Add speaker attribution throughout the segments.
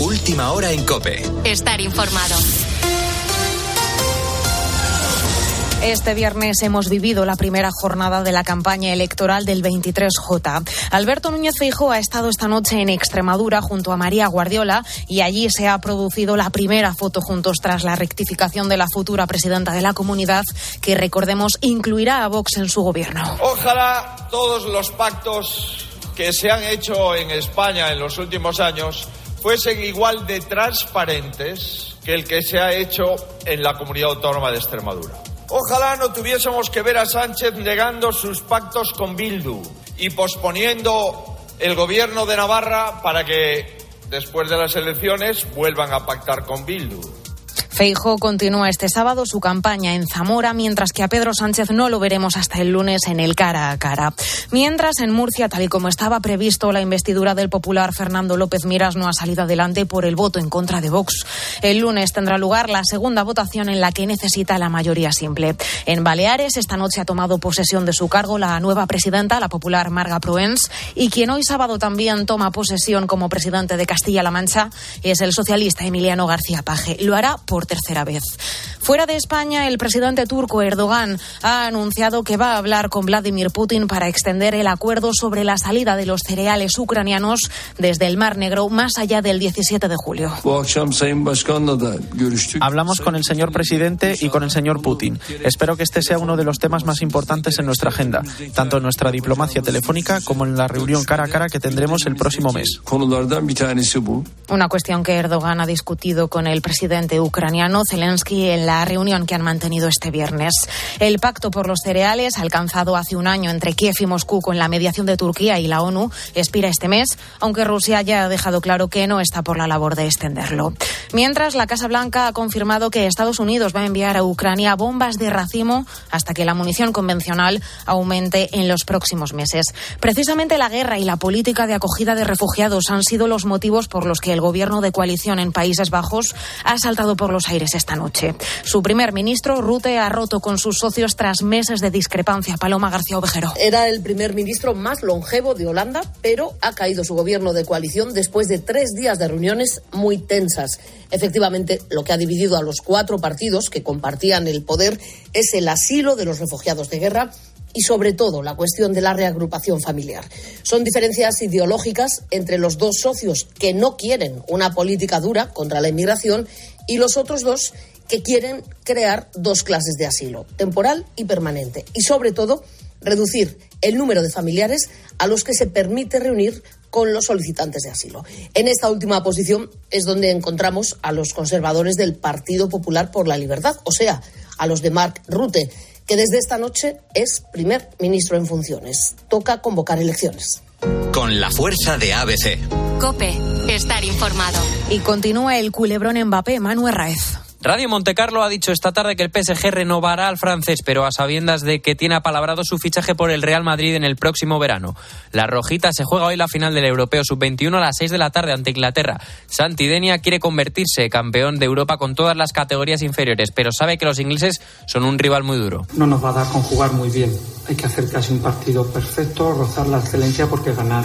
Speaker 1: Última hora en Cope.
Speaker 2: Estar informado.
Speaker 3: Este viernes hemos vivido la primera jornada de la campaña electoral del 23J. Alberto Núñez Feijóo ha estado esta noche en Extremadura junto a María Guardiola y allí se ha producido la primera foto juntos tras la rectificación de la futura presidenta de la comunidad que recordemos incluirá a Vox en su gobierno.
Speaker 4: Ojalá todos los pactos que se han hecho en España en los últimos años fuesen igual de transparentes que el que se ha hecho en la comunidad autónoma de Extremadura. Ojalá no tuviésemos que ver a Sánchez negando sus pactos con Bildu y posponiendo el gobierno de Navarra para que después de las elecciones vuelvan a pactar con Bildu.
Speaker 3: Feijo continúa este sábado su campaña en Zamora, mientras que a Pedro Sánchez no lo veremos hasta el lunes en el cara a cara. Mientras en Murcia, tal y como estaba previsto, la investidura del popular Fernando López Miras no ha salido adelante por el voto en contra de Vox. El lunes tendrá lugar la segunda votación en la que necesita la mayoría simple. En Baleares, esta noche ha tomado posesión de su cargo la nueva presidenta, la popular Marga Proens, y quien hoy sábado también toma posesión como presidente de Castilla-La Mancha es el socialista Emiliano García Paje. Lo hará por tercera vez. Fuera de España, el presidente turco Erdogan ha anunciado que va a hablar con Vladimir Putin para extender el acuerdo sobre la salida de los cereales ucranianos desde el Mar Negro más allá del 17 de julio.
Speaker 5: Hablamos con el señor presidente y con el señor Putin. Espero que este sea uno de los temas más importantes en nuestra agenda, tanto en nuestra diplomacia telefónica como en la reunión cara a cara que tendremos el próximo mes.
Speaker 3: Una cuestión que Erdogan ha discutido con el presidente ucraniano Zelensky en la reunión que han mantenido este viernes. El pacto por los cereales, alcanzado hace un año entre Kiev y Moscú con la mediación de Turquía y la ONU, expira este mes, aunque Rusia ya ha dejado claro que no está por la labor de extenderlo. Mientras, la Casa Blanca ha confirmado que Estados Unidos va a enviar a Ucrania bombas de racimo hasta que la munición convencional aumente en los próximos meses. Precisamente la guerra y la política de acogida de refugiados han sido los motivos por los que el gobierno de coalición en Países Bajos ha saltado por los aires esta noche. Su primer ministro, Rute, ha roto con sus socios tras meses de discrepancia. Paloma García Ovejero.
Speaker 6: Era el primer ministro más longevo de Holanda, pero ha caído su gobierno de coalición después de tres días de reuniones muy tensas. Efectivamente, lo que ha dividido a los cuatro partidos que compartían el poder es el asilo de los refugiados de guerra y sobre todo la cuestión de la reagrupación familiar. Son diferencias ideológicas entre los dos socios que no quieren una política dura contra la inmigración y los otros dos que quieren crear dos clases de asilo, temporal y permanente, y sobre todo reducir el número de familiares a los que se permite reunir con los solicitantes de asilo. En esta última posición es donde encontramos a los conservadores del Partido Popular por la Libertad, o sea, a los de Mark Rutte, que desde esta noche es primer ministro en funciones. Toca convocar elecciones.
Speaker 1: Con la fuerza de ABC.
Speaker 2: Cope, estar informado.
Speaker 3: Y continúa el culebrón Mbappé, Manuel Raez.
Speaker 7: Radio Montecarlo ha dicho esta tarde que el PSG renovará al francés, pero a sabiendas de que tiene apalabrado su fichaje por el Real Madrid en el próximo verano. La Rojita se juega hoy la final del Europeo Sub-21 a las 6 de la tarde ante Inglaterra. Santidenia quiere convertirse campeón de Europa con todas las categorías inferiores, pero sabe que los ingleses son un rival muy duro.
Speaker 8: No nos va a dar con jugar muy bien. Hay que hacer casi un partido perfecto, rozar la excelencia porque ganar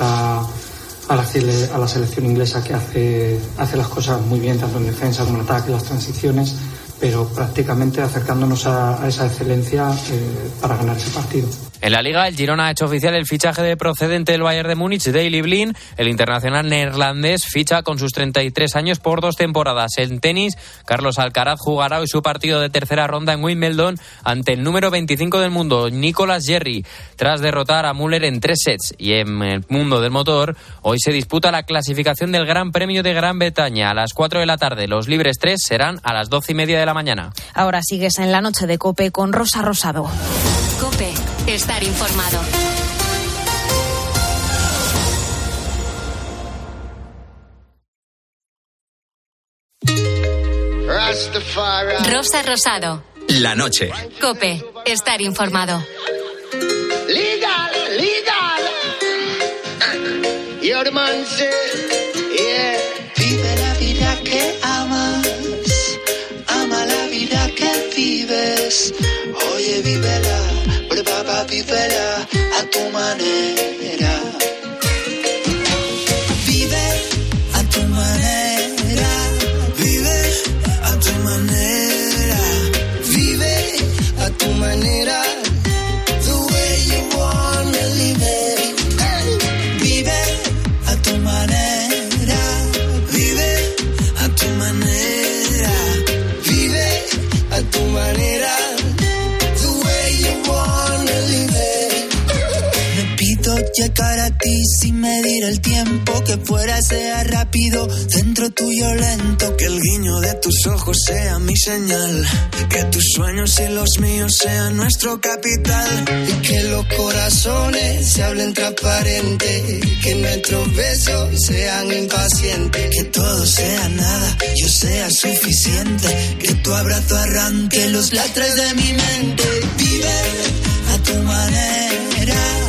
Speaker 8: a la, a la selección inglesa que hace, hace las cosas muy bien, tanto en defensa como en ataque, las transiciones, pero prácticamente acercándonos a, a esa excelencia eh, para ganar ese partido.
Speaker 7: En la Liga, el Girona ha hecho oficial el fichaje de procedente del Bayern de Múnich, Daily Blin. El internacional neerlandés ficha con sus 33 años por dos temporadas. En tenis, Carlos Alcaraz jugará hoy su partido de tercera ronda en Wimbledon ante el número 25 del mundo, Nicolas Jerry, tras derrotar a Müller en tres sets. Y en el mundo del motor, hoy se disputa la clasificación del Gran Premio de Gran Bretaña a las 4 de la tarde. Los libres 3 serán a las 12 y media de la mañana.
Speaker 3: Ahora sigues en la noche de Cope con Rosa Rosado.
Speaker 2: Cope, estar informado. Rosa Rosado.
Speaker 1: La noche.
Speaker 2: Cope, estar informado.
Speaker 9: Legal, legal. Your man Oye, vívela. Prueba, vívela a tu manera. Llegar a ti sin medir el tiempo. Que fuera sea rápido, dentro tuyo lento. Que el guiño de tus ojos sea mi señal. Que tus sueños y los míos sean nuestro capital. Y que los corazones se hablen transparente. Que nuestros besos sean impacientes. Que todo sea nada, yo sea suficiente. Que tu abrazo arranque los latres de mi mente. Vive a tu manera.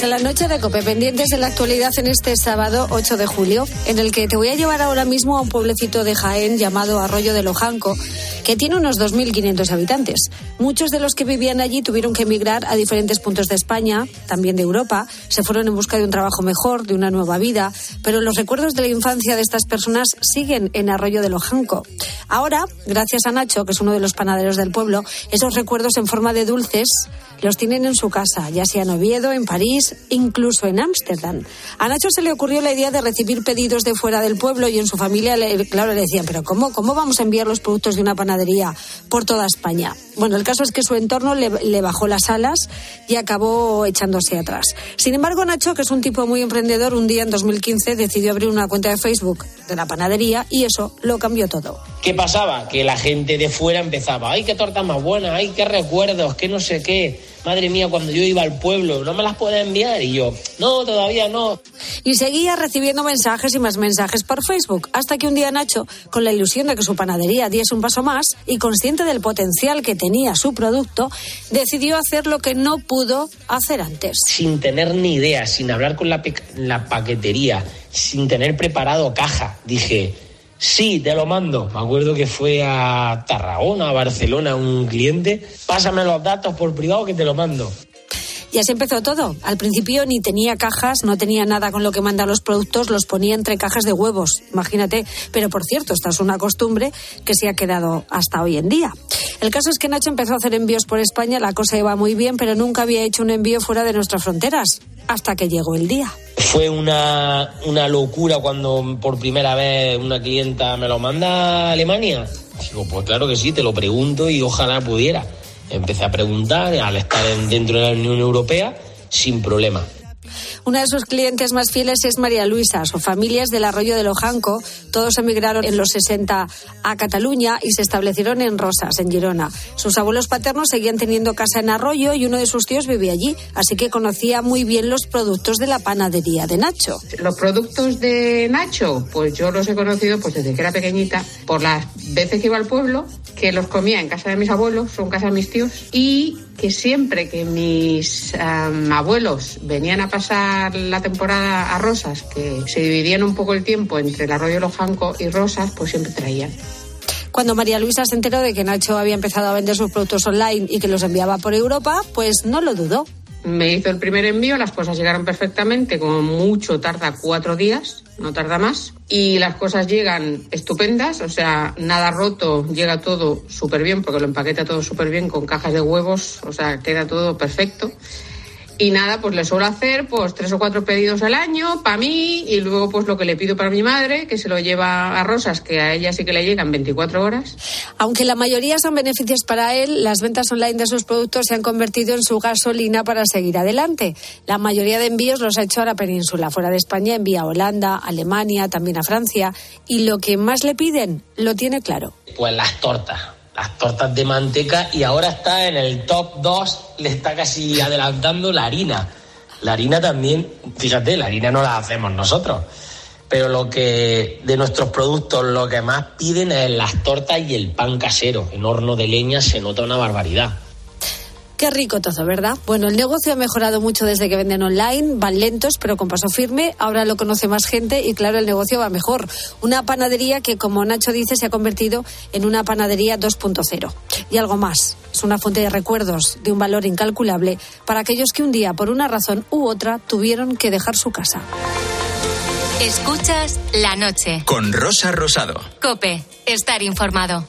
Speaker 10: Seguimos en la noche de Cope, pendientes de la actualidad en este sábado 8 de julio, en el que te voy a llevar ahora mismo a un pueblecito de Jaén llamado Arroyo de Lojanco, que tiene unos 2.500 habitantes. Muchos de los que vivían allí tuvieron que emigrar a diferentes puntos de España, también de Europa, se fueron en busca de un trabajo mejor, de una nueva vida, pero los recuerdos de la infancia de estas personas siguen en Arroyo de Lojanco. Ahora, gracias a Nacho, que es uno de los panaderos del pueblo, esos recuerdos en forma de dulces los tienen en su casa, ya sea en Oviedo, en París, incluso en Ámsterdam. A Nacho se le ocurrió la idea de recibir pedidos de fuera del pueblo y en su familia, le, claro, le decían, pero ¿cómo, ¿cómo vamos a enviar los productos de una panadería por toda España? Bueno, el caso es que su entorno le, le bajó las alas y acabó echándose atrás. Sin embargo, Nacho, que es un tipo muy emprendedor, un día en 2015 decidió abrir una cuenta de Facebook de la panadería y eso lo cambió todo.
Speaker 11: ¿Qué pasaba? Que la gente de fuera empezaba, ay, qué torta más buena, ay, qué recuerdos, qué no sé qué. Madre mía, cuando yo iba al pueblo, ¿no me las puede enviar? Y yo, no, todavía no.
Speaker 10: Y seguía recibiendo mensajes y más mensajes por Facebook, hasta que un día Nacho, con la ilusión de que su panadería diese un paso más y consciente del potencial que tenía su producto, decidió hacer lo que no pudo hacer antes.
Speaker 11: Sin tener ni idea, sin hablar con la, la paquetería, sin tener preparado caja, dije, sí, te lo mando. Me acuerdo que fue a Tarragona, a Barcelona, un cliente, pásame los datos por privado que te lo mando.
Speaker 10: Y así empezó todo. Al principio ni tenía cajas, no tenía nada con lo que mandar los productos, los ponía entre cajas de huevos, imagínate. Pero por cierto, esta es una costumbre que se ha quedado hasta hoy en día. El caso es que Nacho empezó a hacer envíos por España, la cosa iba muy bien, pero nunca había hecho un envío fuera de nuestras fronteras, hasta que llegó el día.
Speaker 11: Fue una, una locura cuando por primera vez una clienta me lo manda a Alemania. Digo, pues claro que sí, te lo pregunto y ojalá pudiera. Empecé a preguntar al estar en- dentro de la Unión Europea sin problema.
Speaker 10: Una de sus clientes más fieles es María Luisa. Su familia es del Arroyo de Lojanco. Todos emigraron en los 60 a Cataluña y se establecieron en Rosas, en Girona. Sus abuelos paternos seguían teniendo casa en Arroyo y uno de sus tíos vivía allí, así que conocía muy bien los productos de la panadería de Nacho.
Speaker 12: Los productos de Nacho, pues yo los he conocido pues desde que era pequeñita, por las veces que iba al pueblo, que los comía en casa de mis abuelos en casa de mis tíos, y que siempre que mis abuelos venían a pasar la temporada a Rosas, que se dividían un poco el tiempo entre el arroyo Lojanco y Rosas, pues siempre traían.
Speaker 10: Cuando María Luisa se enteró de que Nacho había empezado a vender sus productos online y que los enviaba por Europa, pues no lo dudó.
Speaker 12: Me hizo el primer envío, las cosas llegaron perfectamente, como mucho tarda cuatro días, no tarda más. Y las cosas llegan estupendas, o sea, nada roto, llega todo súper bien, porque lo empaqueta todo súper bien con cajas de huevos, o sea, queda todo perfecto. Y nada, pues le suelo hacer pues tres o cuatro pedidos al año para mí y luego pues lo que le pido para mi madre, que se lo lleva a Rosas, que a ella sí que le llegan 24 horas.
Speaker 10: Aunque la mayoría son beneficios para él, las ventas online de sus productos se han convertido en su gasolina para seguir adelante. La mayoría de envíos los ha hecho a la península. Fuera de España envía a Holanda, Alemania, también a Francia. Y lo que más le piden, lo tiene claro.
Speaker 11: Pues las tortas, las tortas de manteca y ahora está en el top 2, le está casi adelantando la harina. La harina también, fíjate, la harina no la hacemos nosotros. Pero lo que de nuestros productos lo que más piden es las tortas y el pan casero. En horno de leña se nota una barbaridad.
Speaker 10: Qué rico todo, ¿verdad? Bueno, el negocio ha mejorado mucho desde que venden online, van lentos pero con paso firme, ahora lo conoce más gente y claro, el negocio va mejor. Una panadería que, como Nacho dice, se ha convertido en una panadería 2.0. Y algo más, es una fuente de recuerdos de un valor incalculable para aquellos que un día, por una razón u otra, tuvieron que dejar su casa.
Speaker 2: Escuchas la noche.
Speaker 1: Con Rosa Rosado.
Speaker 2: Cope, estar informado.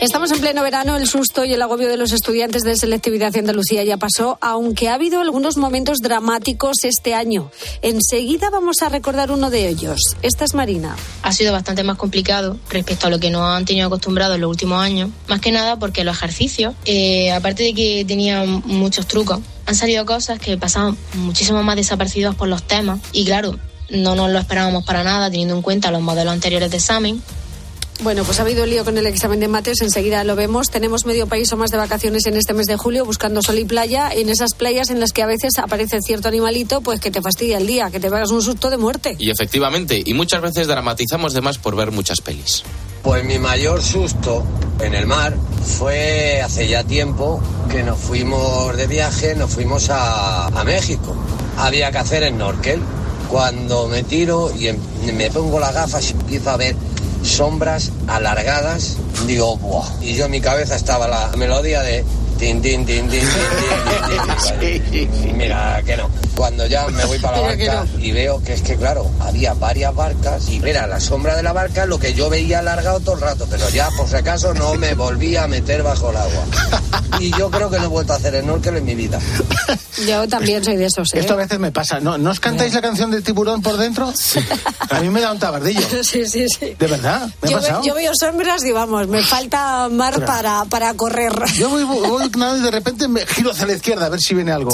Speaker 10: Estamos en pleno verano, el susto y el agobio de los estudiantes de selectividad de Andalucía ya pasó, aunque ha habido algunos momentos dramáticos este año. Enseguida vamos a recordar uno de ellos. Esta es Marina.
Speaker 13: Ha sido bastante más complicado respecto a lo que nos han tenido acostumbrados en los últimos años, más que nada porque los ejercicios, eh, aparte de que tenían muchos trucos, han salido cosas que pasaban muchísimo más desapercibidas por los temas y claro, no nos lo esperábamos para nada teniendo en cuenta los modelos anteriores de examen
Speaker 10: bueno, pues ha habido lío con el examen de mates, enseguida lo vemos. Tenemos medio país o más de vacaciones en este mes de julio buscando sol y playa, en esas playas en las que a veces aparece cierto animalito, pues que te fastidia el día, que te pegas un susto de muerte.
Speaker 14: Y efectivamente, y muchas veces dramatizamos de más por ver muchas pelis.
Speaker 15: Pues mi mayor susto en el mar fue hace ya tiempo que nos fuimos de viaje, nos fuimos a, a México. Había que hacer snorkel. Cuando me tiro y em, me pongo las gafas y empiezo a ver sombras alargadas. Digo, ¡buah! Y yo en mi cabeza estaba la melodía de tin, tin, tin, tin, tin, tin, tin, Mira, que no. Cuando ya me voy para la barca y veo que es que, claro, había varias barcas y era la sombra de la barca lo que yo veía alargado todo el rato, pero ya por si acaso no me volví a meter bajo el agua. Y yo creo que no he vuelto a hacer snorkel en mi vida.
Speaker 10: Yo también soy de esos. ¿eh?
Speaker 16: Esto a veces me pasa. ¿No, ¿no os cantáis la canción del tiburón por dentro? A mí me da un tabardillo.
Speaker 10: Sí, sí, sí.
Speaker 16: De verdad, me ha
Speaker 10: Yo,
Speaker 16: pasado.
Speaker 10: ve- yo veo sombras y vamos, me falta mar
Speaker 16: Claro.
Speaker 10: para, para correr.
Speaker 16: Yo voy, voy nadando y de repente me giro hacia la izquierda a ver si viene algo.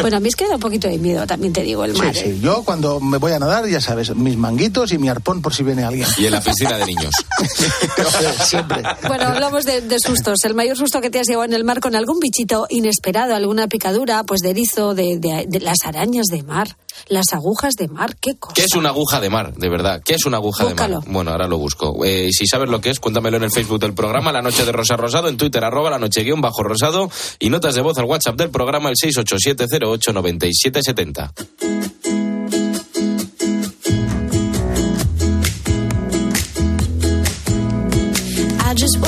Speaker 10: Bueno, a mí es que da un poquito de miedo, también te digo, el
Speaker 16: Sí,
Speaker 10: mar. ¿eh?
Speaker 16: sí. Yo cuando me voy a nadar, ya sabes, mis manguitos y mi arpón por si viene alguien.
Speaker 14: Y en la piscina de niños.
Speaker 16: Siempre.
Speaker 10: Bueno, hablamos de, de sustos. El mayor susto que te has llevado en el mar con algún bichito inesperado, alguna picadura, pues de erizo, de, de- de las arañas de mar, las agujas de mar, qué cosa.
Speaker 14: ¿Qué es una aguja de mar, de verdad? ¿Qué es una aguja de mar? Bueno, ahora lo busco. Eh, si sabes lo que es, cuéntamelo en el Facebook del programa, La Noche de Rosa Rosado, en Twitter, arroba la noche guion bajo rosado, y notas de voz al WhatsApp del programa, el 687089770.
Speaker 17: I just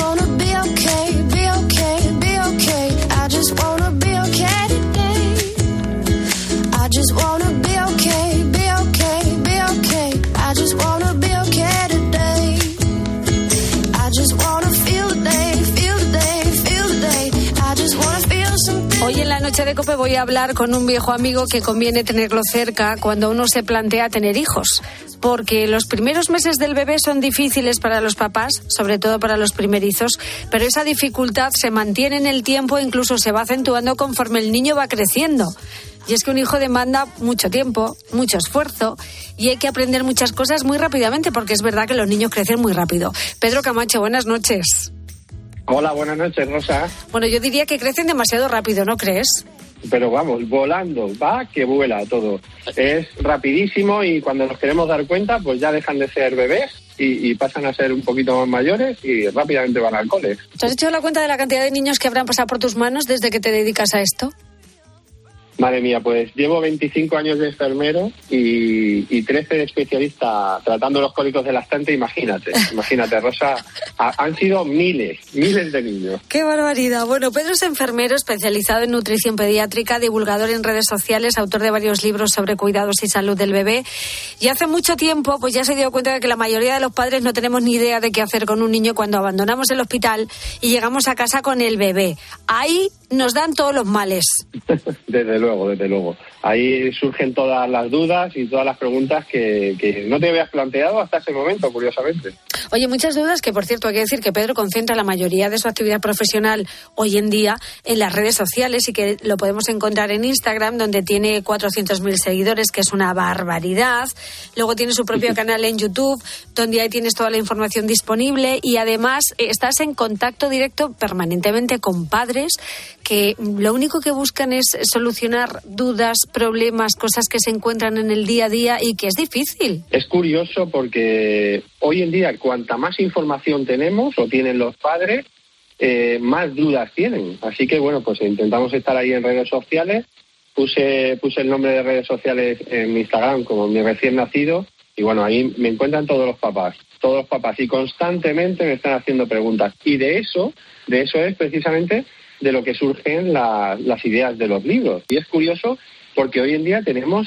Speaker 10: noche de Cope voy a hablar con un viejo amigo que conviene tenerlo cerca cuando uno se plantea tener hijos. Porque los primeros meses del bebé son difíciles para los papás, sobre todo para los primerizos, pero esa dificultad se mantiene en el tiempo e incluso se va acentuando conforme el niño va creciendo. Y es que un hijo demanda mucho tiempo, mucho esfuerzo y hay que aprender muchas cosas muy rápidamente porque es verdad que los niños crecen muy rápido. Pedro Camacho, buenas noches.
Speaker 18: Hola, buenas noches, Rosa.
Speaker 10: Bueno, yo diría que crecen demasiado rápido, ¿no crees?
Speaker 18: Pero vamos, volando, va que vuela todo. Es rapidísimo y cuando nos queremos dar cuenta, pues ya dejan de ser bebés y, y pasan a ser un poquito más mayores y rápidamente van al cole.
Speaker 10: ¿Te has hecho la cuenta de la cantidad de niños que habrán pasado por tus manos desde que te dedicas a esto?
Speaker 18: Madre mía, pues llevo 25 años de enfermero y, y 13 de especialista tratando los cólicos de lactante. Imagínate, imagínate, Rosa. Ha- han sido miles, miles de niños.
Speaker 10: ¡Qué barbaridad! Bueno, Pedro es enfermero especializado en nutrición pediátrica, divulgador en redes sociales, autor de varios libros sobre cuidados y salud del bebé. Y hace mucho tiempo, pues ya se dio cuenta de que la mayoría de los padres no tenemos ni idea de qué hacer con un niño cuando abandonamos el hospital y llegamos a casa con el bebé. Ahí nos dan todos los males.
Speaker 18: Desde luego, desde luego. Ahí surgen todas las dudas y todas las preguntas que, que no te habías planteado hasta ese momento, curiosamente.
Speaker 10: Oye, muchas dudas que, por cierto, hay que decir que Pedro concentra la mayoría de su actividad profesional hoy en día en las redes sociales y que lo podemos encontrar en Instagram, donde tiene 400.000 seguidores, que es una barbaridad. Luego tiene su propio canal en YouTube, donde ahí tienes toda la información disponible y además eh, estás en contacto directo permanentemente con padres que lo único que buscan es solucionar dudas, problemas, cosas que se encuentran en el día a día y que es difícil.
Speaker 18: Es curioso porque hoy en día cuanta más información tenemos o tienen los padres, eh, más dudas tienen. Así que bueno, pues intentamos estar ahí en redes sociales. Puse, puse el nombre de redes sociales en Instagram como mi recién nacido y bueno, ahí me encuentran todos los papás, todos los papás y constantemente me están haciendo preguntas. Y de eso, de eso es precisamente de lo que surgen la- las ideas de los libros. Y es curioso porque hoy en día tenemos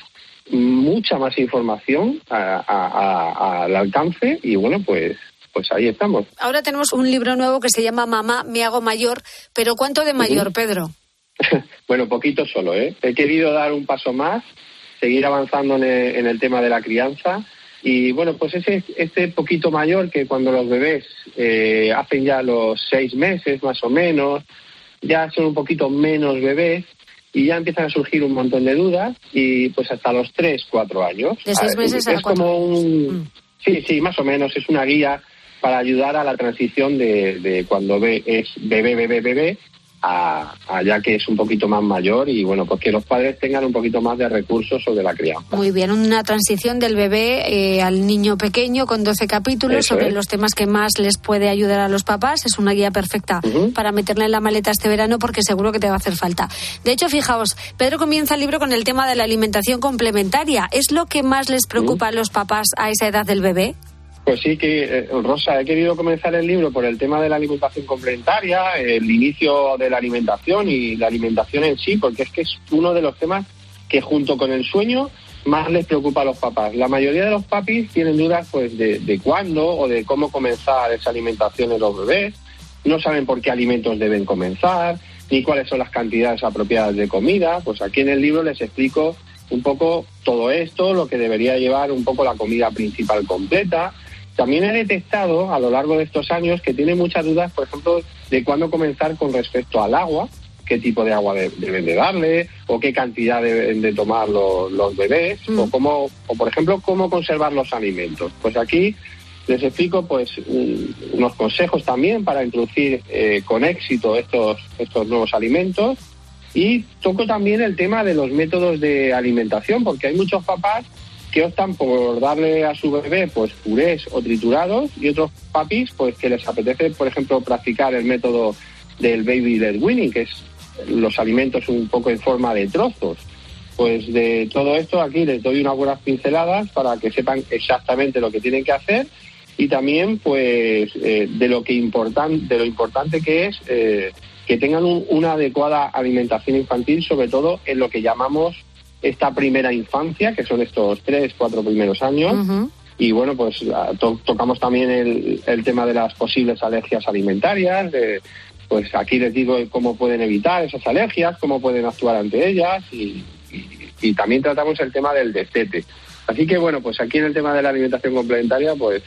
Speaker 18: mucha más información a- a- a- al alcance y bueno, pues pues ahí estamos.
Speaker 10: Ahora tenemos un libro nuevo que se llama Mamá, me hago mayor, pero ¿cuánto de mayor, Pedro?
Speaker 18: Bueno, poquito solo, ¿eh? He querido dar un paso más, seguir avanzando en el, en el tema de la crianza y bueno, pues ese este poquito mayor que cuando los bebés eh, hacen ya los seis meses más o menos, ya son un poquito menos bebés y ya empiezan a surgir un montón de dudas y pues hasta los tres, cuatro años.
Speaker 10: De seis
Speaker 18: Ah,
Speaker 10: meses a
Speaker 18: es
Speaker 10: cuatro Mm.
Speaker 18: como un... Sí, sí, más o menos, es una guía para ayudar a la transición de, de cuando es bebé, bebé, bebé, a, a ya que es un poquito más mayor y bueno, pues que los padres tengan un poquito más de recursos sobre la crianza.
Speaker 10: Muy bien, una transición del bebé eh, al niño pequeño con 12 capítulos
Speaker 18: Eso
Speaker 10: sobre
Speaker 18: es.
Speaker 10: los temas que más les puede ayudar a los papás. Es una guía perfecta para meterla en la maleta este verano porque seguro que te va a hacer falta. De hecho, fijaos, Pedro comienza el libro con el tema de la alimentación complementaria. ¿Es lo que más les preocupa a los papás a esa edad del bebé?
Speaker 18: Pues sí, que eh, Rosa, he querido comenzar el libro por el tema de la alimentación complementaria, el inicio de la alimentación y la alimentación en sí, porque es que es uno de los temas que junto con el sueño más les preocupa a los papás. La mayoría de los papis tienen dudas pues de, de cuándo o de cómo comenzar esa alimentación en los bebés, no saben por qué alimentos deben comenzar, ni cuáles son las cantidades apropiadas de comida. Pues aquí en el libro les explico un poco todo esto, lo que debería llevar un poco la comida principal completa. También he detectado a lo largo de estos años que tiene muchas dudas, por ejemplo, de cuándo comenzar con respecto al agua, qué tipo de agua de- deben de darle, o qué cantidad deben de tomar lo- los bebés, o cómo, o por ejemplo, cómo conservar los alimentos. Pues aquí les explico pues un- unos consejos también para introducir eh, con éxito estos, estos nuevos alimentos y toco también el tema de los métodos de alimentación, porque hay muchos papás que optan por darle a su bebé pues purés o triturados y otros papis pues que les apetece, por ejemplo, practicar el método del baby led weaning, que es los alimentos un poco en forma de trozos. Pues de todo esto aquí les doy unas buenas pinceladas para que sepan exactamente lo que tienen que hacer y también pues eh, de lo que importan de lo importante que es eh, que tengan un- una adecuada alimentación infantil sobre todo en lo que llamamos esta primera infancia que son estos tres cuatro primeros años. Y bueno pues to- tocamos también el, el tema de las posibles alergias alimentarias de, pues aquí les digo cómo pueden evitar esas alergias cómo pueden actuar ante ellas y, y- y también tratamos el tema del destete. Así que bueno pues aquí en el tema de la alimentación complementaria pues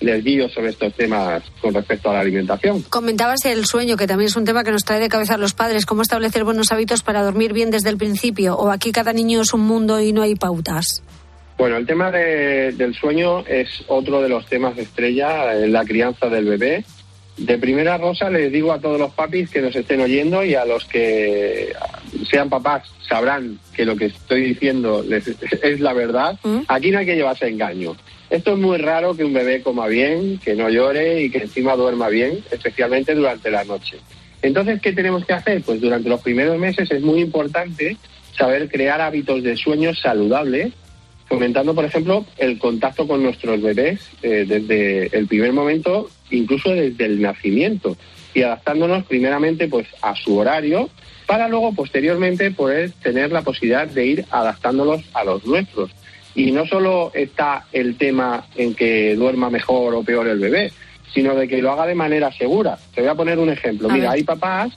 Speaker 18: les guío sobre estos temas con respecto a la alimentación.
Speaker 10: Comentabas el sueño, que también es un tema que nos trae de cabeza a los padres. ¿Cómo establecer buenos hábitos para dormir bien desde el principio? ¿O aquí cada niño es un mundo y no hay pautas?
Speaker 18: Bueno, el tema de- del sueño es otro de los temas estrella en la crianza del bebé. De primera rosa les digo a todos los papis que nos estén oyendo y a los que sean papás sabrán que lo que estoy diciendo es la verdad. Aquí no hay que llevarse engaño. Esto es muy raro que un bebé coma bien, que no llore y que encima duerma bien, especialmente durante la noche. Entonces, ¿qué tenemos que hacer? Pues durante los primeros meses es muy importante saber crear hábitos de sueño saludables fomentando, por ejemplo, el contacto con nuestros bebés eh, desde el primer momento, incluso desde el nacimiento, y adaptándonos primeramente pues a su horario para luego posteriormente poder tener la posibilidad de ir adaptándolos a los nuestros. Y no solo está el tema en que duerma mejor o peor el bebé, sino de que lo haga de manera segura. Te voy a poner un ejemplo.
Speaker 10: A
Speaker 18: Mira,
Speaker 10: ver.
Speaker 18: hay papás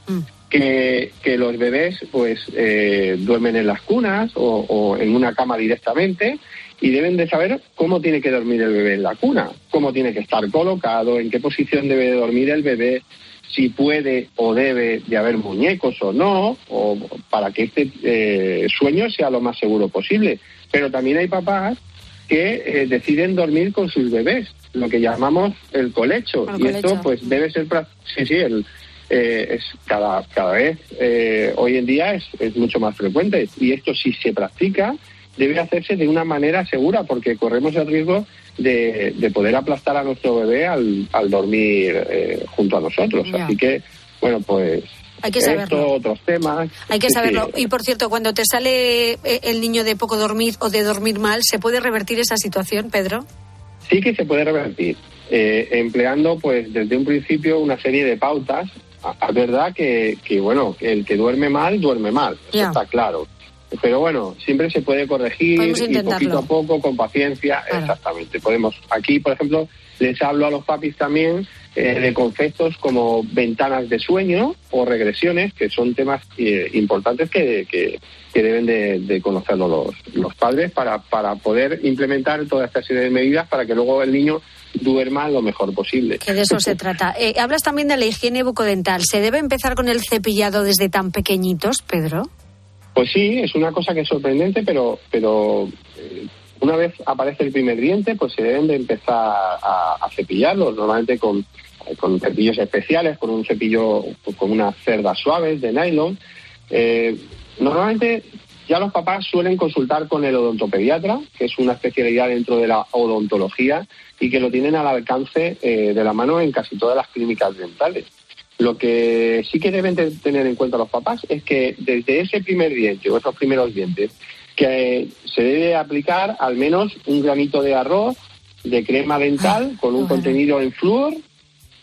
Speaker 18: que, que los bebés pues eh, duermen en las cunas o, o en una cama directamente y deben de saber cómo tiene que dormir el bebé en la cuna, cómo tiene que estar colocado, en qué posición debe de dormir el bebé, si puede o debe de haber muñecos o no, o para que este eh, sueño sea lo más seguro posible. Pero también hay papás que eh, deciden dormir con sus bebés, lo que llamamos el colecho.
Speaker 10: El
Speaker 18: y esto pues debe ser, sí, sí, el, eh, es cada, cada vez eh, hoy en día es, es mucho más frecuente. Y esto si se practica debe hacerse de una manera segura porque corremos el riesgo de, de poder aplastar a nuestro bebé al, al dormir eh, junto a nosotros. Así que, bueno, pues
Speaker 10: Hay que
Speaker 18: esto,
Speaker 10: saberlo.
Speaker 18: otros temas.
Speaker 10: Hay que
Speaker 18: Sí, sí.
Speaker 10: saberlo. Y por cierto, cuando te sale eh, el niño de poco dormir o de dormir mal, ¿se puede revertir esa situación, Pedro?
Speaker 18: sí que se puede revertir, eh, empleando pues desde un principio una serie de pautas. A- Es verdad que, que, bueno, el que duerme mal, duerme mal, eso
Speaker 10: Ya.
Speaker 18: está claro. Pero bueno, siempre se puede corregir y poquito a poco, con paciencia, exactamente. Podemos, aquí, por ejemplo, les hablo a los papis también eh, de conceptos como ventanas de sueño o regresiones, que son temas eh, importantes que, que, que deben de, de conocerlo los, los padres para, para poder implementar toda esta serie de medidas para que luego el niño duerma lo mejor posible.
Speaker 10: Que de eso se trata. Eh, hablas también de la higiene bucodental. ¿Se debe empezar con el cepillado desde tan pequeñitos, Pedro?
Speaker 18: Pues sí, es una cosa que es sorprendente, pero, pero eh, una vez aparece el primer diente, pues se deben de empezar a, a cepillarlos, normalmente con, cepillos especiales, con un cepillo con unas cerdas suaves de nylon. Eh, normalmente ya los papás suelen consultar con el odontopediatra, que es una especialidad dentro de la odontología y que lo tienen al alcance eh, de la mano en casi todas las clínicas dentales. Lo que sí que deben de tener en cuenta los papás es que desde ese primer diente o esos primeros dientes, que se debe aplicar al menos un granito de arroz de crema dental con un contenido en flúor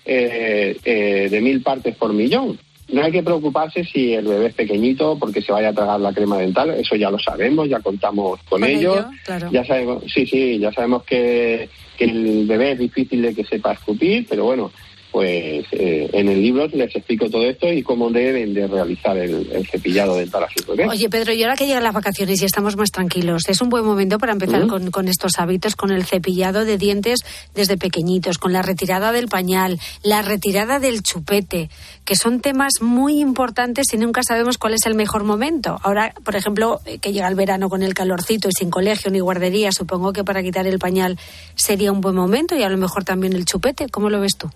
Speaker 18: eh, eh, de mil partes por millón. No hay que preocuparse si el bebé es pequeñito porque se vaya a tragar la crema dental, eso ya lo sabemos, ya contamos con,
Speaker 10: Con
Speaker 18: ello.
Speaker 10: ello, claro.
Speaker 18: Ya sabemos, sí, sí, ya sabemos que, que el bebé es difícil de que sepa escupir, pero bueno, pues eh, en el libro les explico todo esto y cómo deben de realizar el, el cepillado dental a sus bebés.
Speaker 10: Oye, Pedro, y ahora que llegan las vacaciones y estamos más tranquilos, es un buen momento para empezar
Speaker 18: ¿Mm?
Speaker 10: con, con estos hábitos, con el cepillado de dientes desde pequeñitos, con la retirada del pañal, la retirada del chupete, que son temas muy importantes y nunca sabemos cuál es el mejor momento. Ahora, por ejemplo, eh, que llega el verano con el calorcito y sin colegio ni guardería, supongo que para quitar el pañal sería un buen momento y a lo mejor también el chupete. ¿Cómo lo ves tú?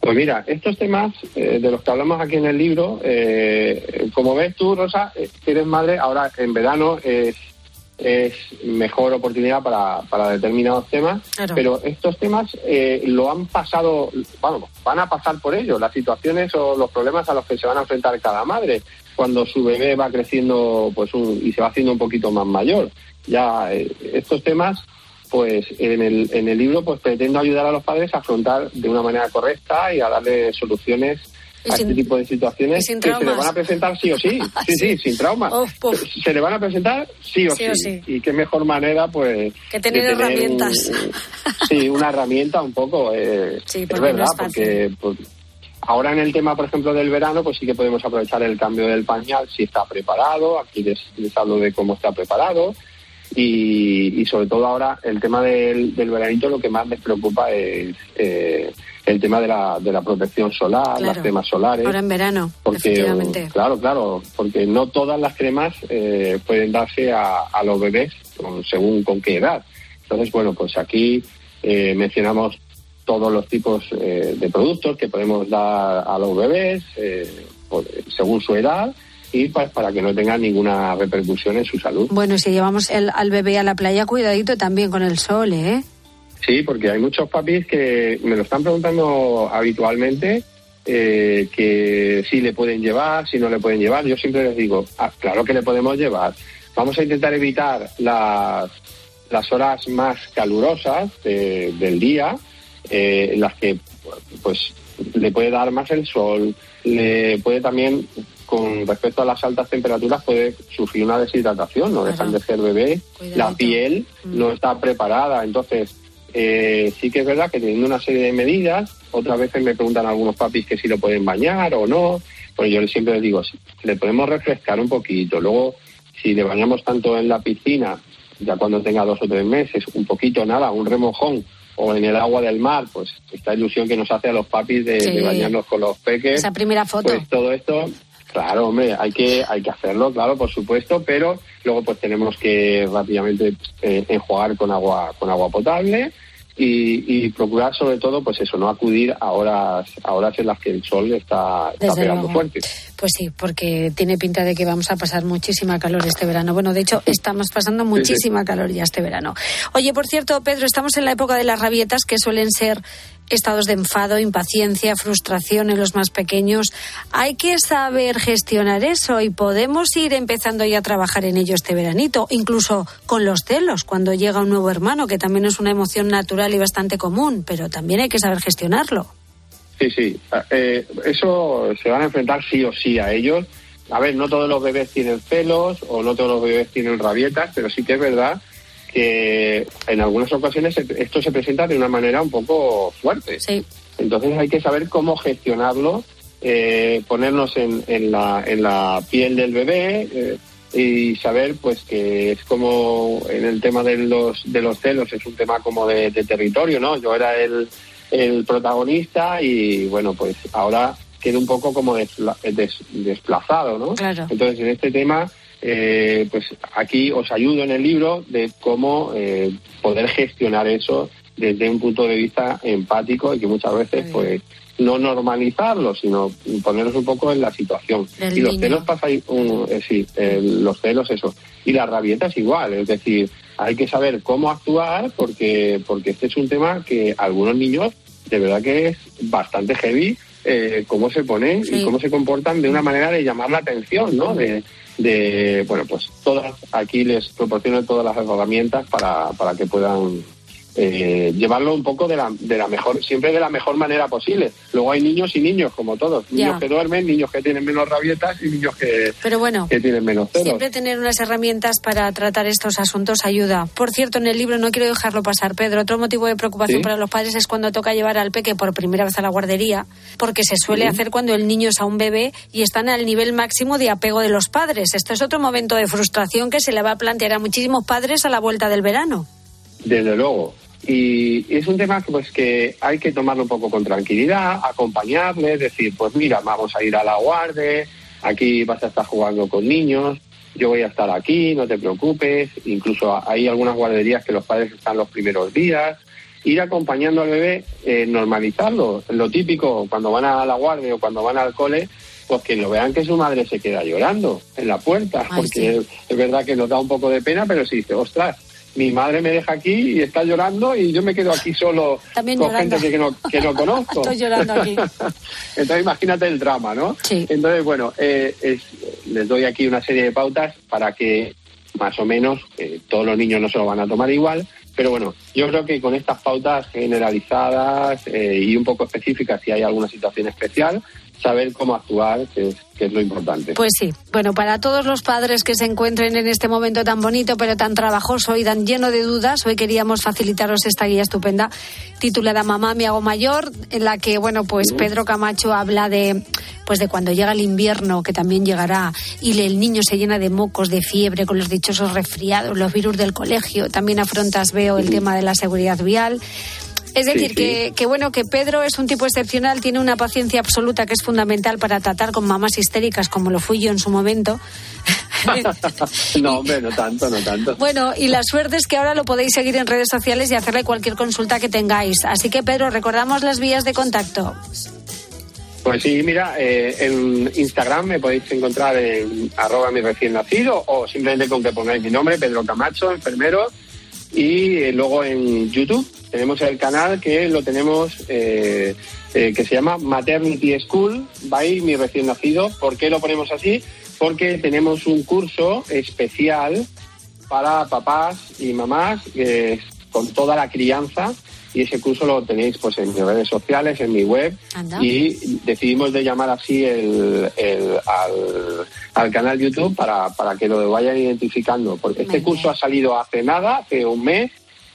Speaker 18: Pues mira, estos temas eh, de los que hablamos aquí en el libro, eh, como ves tú, Rosa, eh, que eres madre, ahora en verano es, es mejor oportunidad para, para determinados temas,
Speaker 10: Claro.
Speaker 18: pero estos temas eh, lo han pasado, bueno, van a pasar por ello, las situaciones o los problemas a los que se van a enfrentar cada madre cuando su bebé va creciendo pues un- y se va haciendo un poquito más mayor. Ya eh, estos temas pues en el, en el libro pues pretendo ayudar a los padres a afrontar de una manera correcta y a darle soluciones a
Speaker 10: sin-
Speaker 18: este tipo de situaciones que se le van a presentar sí o sí, sí, sí, sin trauma. Se le van a presentar sí o
Speaker 10: Sí
Speaker 18: sí.
Speaker 10: o sí.
Speaker 18: Y qué mejor manera pues
Speaker 10: Que tener herramientas.
Speaker 18: un- sí, una herramienta un poco, eh,
Speaker 10: Sí,
Speaker 18: es verdad,
Speaker 10: no es fácil.
Speaker 18: porque pues, ahora en el tema, por ejemplo, del verano, pues sí que podemos aprovechar el cambio del pañal si está preparado, aquí les, les hablo de cómo está preparado, y, y sobre todo ahora el tema del, del veranito lo que más les preocupa es eh, el tema de la, de la protección solar,
Speaker 10: Claro.
Speaker 18: las cremas solares.
Speaker 10: Ahora en verano,
Speaker 18: Porque,
Speaker 10: efectivamente.
Speaker 18: claro, claro, porque no todas las cremas eh, pueden darse a, a los bebés con- según con qué edad. Entonces, bueno, pues aquí eh, mencionamos todos los tipos eh, de productos que podemos dar a los bebés eh, por- según su edad y pues para que no tengan ninguna repercusión en su salud.
Speaker 10: Bueno, si llevamos el- al bebé a la playa, cuidadito también con el sol, ¿eh?
Speaker 18: Sí, porque hay muchos papis que me lo están preguntando habitualmente eh, que si le pueden llevar, si no le pueden llevar. Yo siempre les digo, "Ah, claro que le podemos llevar. Vamos a intentar evitar las, las horas más calurosas de- del día, eh, en las que pues le puede dar más el sol, le puede también con respecto a las altas temperaturas puede sufrir una deshidratación, no dejan de ser bebé, la piel no está preparada, entonces eh, sí que es verdad que teniendo una serie de medidas, otras veces me preguntan algunos papis que si lo pueden bañar o no, pues yo siempre les digo, le podemos refrescar un poquito, luego si le bañamos tanto en la piscina, ya cuando tenga dos o tres meses, un poquito nada, un remojón, o en el agua del mar, pues esta ilusión que nos hace a los papis de,
Speaker 10: Sí.
Speaker 18: de bañarnos con los peques.
Speaker 10: Esa primera foto.
Speaker 18: Pues todo esto, claro, hombre, hay que hay que hacerlo, claro, por supuesto, pero luego pues tenemos que rápidamente eh, enjuagar con agua con agua potable y, y procurar sobre todo, pues eso, no acudir a horas a horas en las que el sol está, está pegando
Speaker 10: luego.
Speaker 18: fuerte.
Speaker 10: Pues sí, porque tiene pinta de que vamos a pasar muchísima calor este verano. Bueno, de hecho, estamos pasando muchísima calor ya este verano. Oye, por cierto, Pedro, estamos en la época de las rabietas, que suelen ser estados de enfado, impaciencia, frustración en los más pequeños. Hay que saber gestionar eso y podemos ir empezando ya a trabajar en ello este veranito, incluso con los celos, cuando llega un nuevo hermano, que también es una emoción natural y bastante común, pero también hay que saber gestionarlo.
Speaker 18: Sí, sí. Eh, eso se van a enfrentar sí o sí a ellos. A ver, no todos los bebés tienen celos o no todos los bebés tienen rabietas, pero sí que es verdad que en algunas ocasiones esto se presenta de una manera un poco fuerte. Entonces hay que saber cómo gestionarlo, eh, ponernos en, en la, en la piel del bebé eh, y saber pues que es como en el tema de los, de los celos, es un tema como de, de territorio, ¿no? Yo era el, el protagonista y bueno, pues ahora quedo un poco como desplazado, ¿no?
Speaker 10: Claro.
Speaker 18: Entonces, en este tema, eh, pues aquí os ayudo en el libro de cómo eh, poder gestionar eso desde un punto de vista empático y que muchas veces, pues, no normalizarlo, sino ponernos un poco en la situación. Y los
Speaker 10: niño.
Speaker 18: celos pasa un- eh, sí, los celos eso. Y la rabieta es igual, es decir, hay que saber cómo actuar porque porque este es un tema que algunos niños de verdad que es bastante heavy eh, cómo se ponen y cómo se comportan de una manera de llamar la atención, ¿no? De, de bueno, pues todas aquí les proporciono todas las herramientas para, para que puedan eh, llevarlo un poco de la, de la mejor, siempre de la mejor manera posible. Luego hay niños y niños, como todos, niños
Speaker 10: Ya.
Speaker 18: que duermen, niños que tienen menos rabietas y niños que,
Speaker 10: Pero bueno,
Speaker 18: que tienen menos celos.
Speaker 10: Siempre tener unas herramientas para tratar estos asuntos ayuda. Por cierto, en el libro no quiero dejarlo pasar, Pedro. Otro motivo de preocupación
Speaker 18: Sí.
Speaker 10: para los padres es cuando toca llevar al peque por primera vez a la guardería, porque se suele
Speaker 18: Sí.
Speaker 10: hacer cuando el niño es aún bebé y están al nivel máximo de apego de los padres. Esto es otro momento de frustración que se le va a plantear a muchísimos padres a la vuelta del verano.
Speaker 18: Desde luego. Y es un tema que, pues, que hay que tomarlo un poco con tranquilidad, acompañarle, decir, pues mira, vamos a ir a la guardia, aquí vas a estar jugando con niños, yo voy a estar aquí, no te preocupes. Incluso hay algunas guarderías que los padres están los primeros días. Ir acompañando al bebé, eh, normalizarlo. Lo típico, cuando van a la guardia o cuando van al cole, pues que lo vean que su madre se queda llorando en la puerta,
Speaker 10: Ay,
Speaker 18: porque es verdad que nos da un poco de pena, pero sí dice, ostras, mi madre me deja aquí y está llorando y yo me quedo aquí solo
Speaker 10: También
Speaker 18: con
Speaker 10: llorando.
Speaker 18: gente que no, que no conozco.
Speaker 10: Estoy llorando aquí.
Speaker 18: Entonces imagínate el drama, ¿no? Entonces, bueno, eh, es- les doy aquí una serie de pautas para que más o menos eh, todos los niños no se lo van a tomar igual, pero bueno, yo creo que con estas pautas generalizadas eh, y un poco específicas, si hay alguna situación especial, saber cómo actuar, que es, que es lo importante.
Speaker 10: Pues sí. Bueno, para todos los padres que se encuentren en este momento tan bonito, pero tan trabajoso y tan lleno de dudas, hoy queríamos facilitaros esta guía estupenda titulada Mamá me hago mayor, en la que, bueno, pues Pedro Camacho habla de pues de cuando llega el invierno, que también llegará, y el niño se llena de mocos, de fiebre, con los dichosos resfriados, los virus del colegio. También afrontas, veo, el tema de la seguridad vial. Es
Speaker 18: Sí,
Speaker 10: decir,
Speaker 18: sí.
Speaker 10: Que, que bueno, que Pedro es un tipo excepcional, tiene una paciencia absoluta que es fundamental para tratar con mamás histéricas como lo fui yo en su momento.
Speaker 18: no, hombre, no tanto, no tanto.
Speaker 10: Bueno, y la suerte es que ahora lo podéis seguir en redes sociales y hacerle cualquier consulta que tengáis. Así que, Pedro, recordamos las vías de contacto.
Speaker 18: Pues sí, mira, eh, en Instagram me podéis encontrar en arroba mi recién nacido o simplemente con que pongáis mi nombre, Pedro Camacho, enfermero. Y eh, luego en YouTube tenemos el canal que lo tenemos, eh, eh, que se llama Maternity School by mi recién nacido. ¿Por qué lo ponemos así? Porque tenemos un curso especial para papás y mamás con toda la crianza y ese curso lo tenéis pues en mis redes sociales, en mi web.
Speaker 10: Anda.
Speaker 18: y decidimos de llamar así el, el- al, al canal YouTube para, para que lo vayan identificando. Porque este curso ha salido hace nada, hace un mes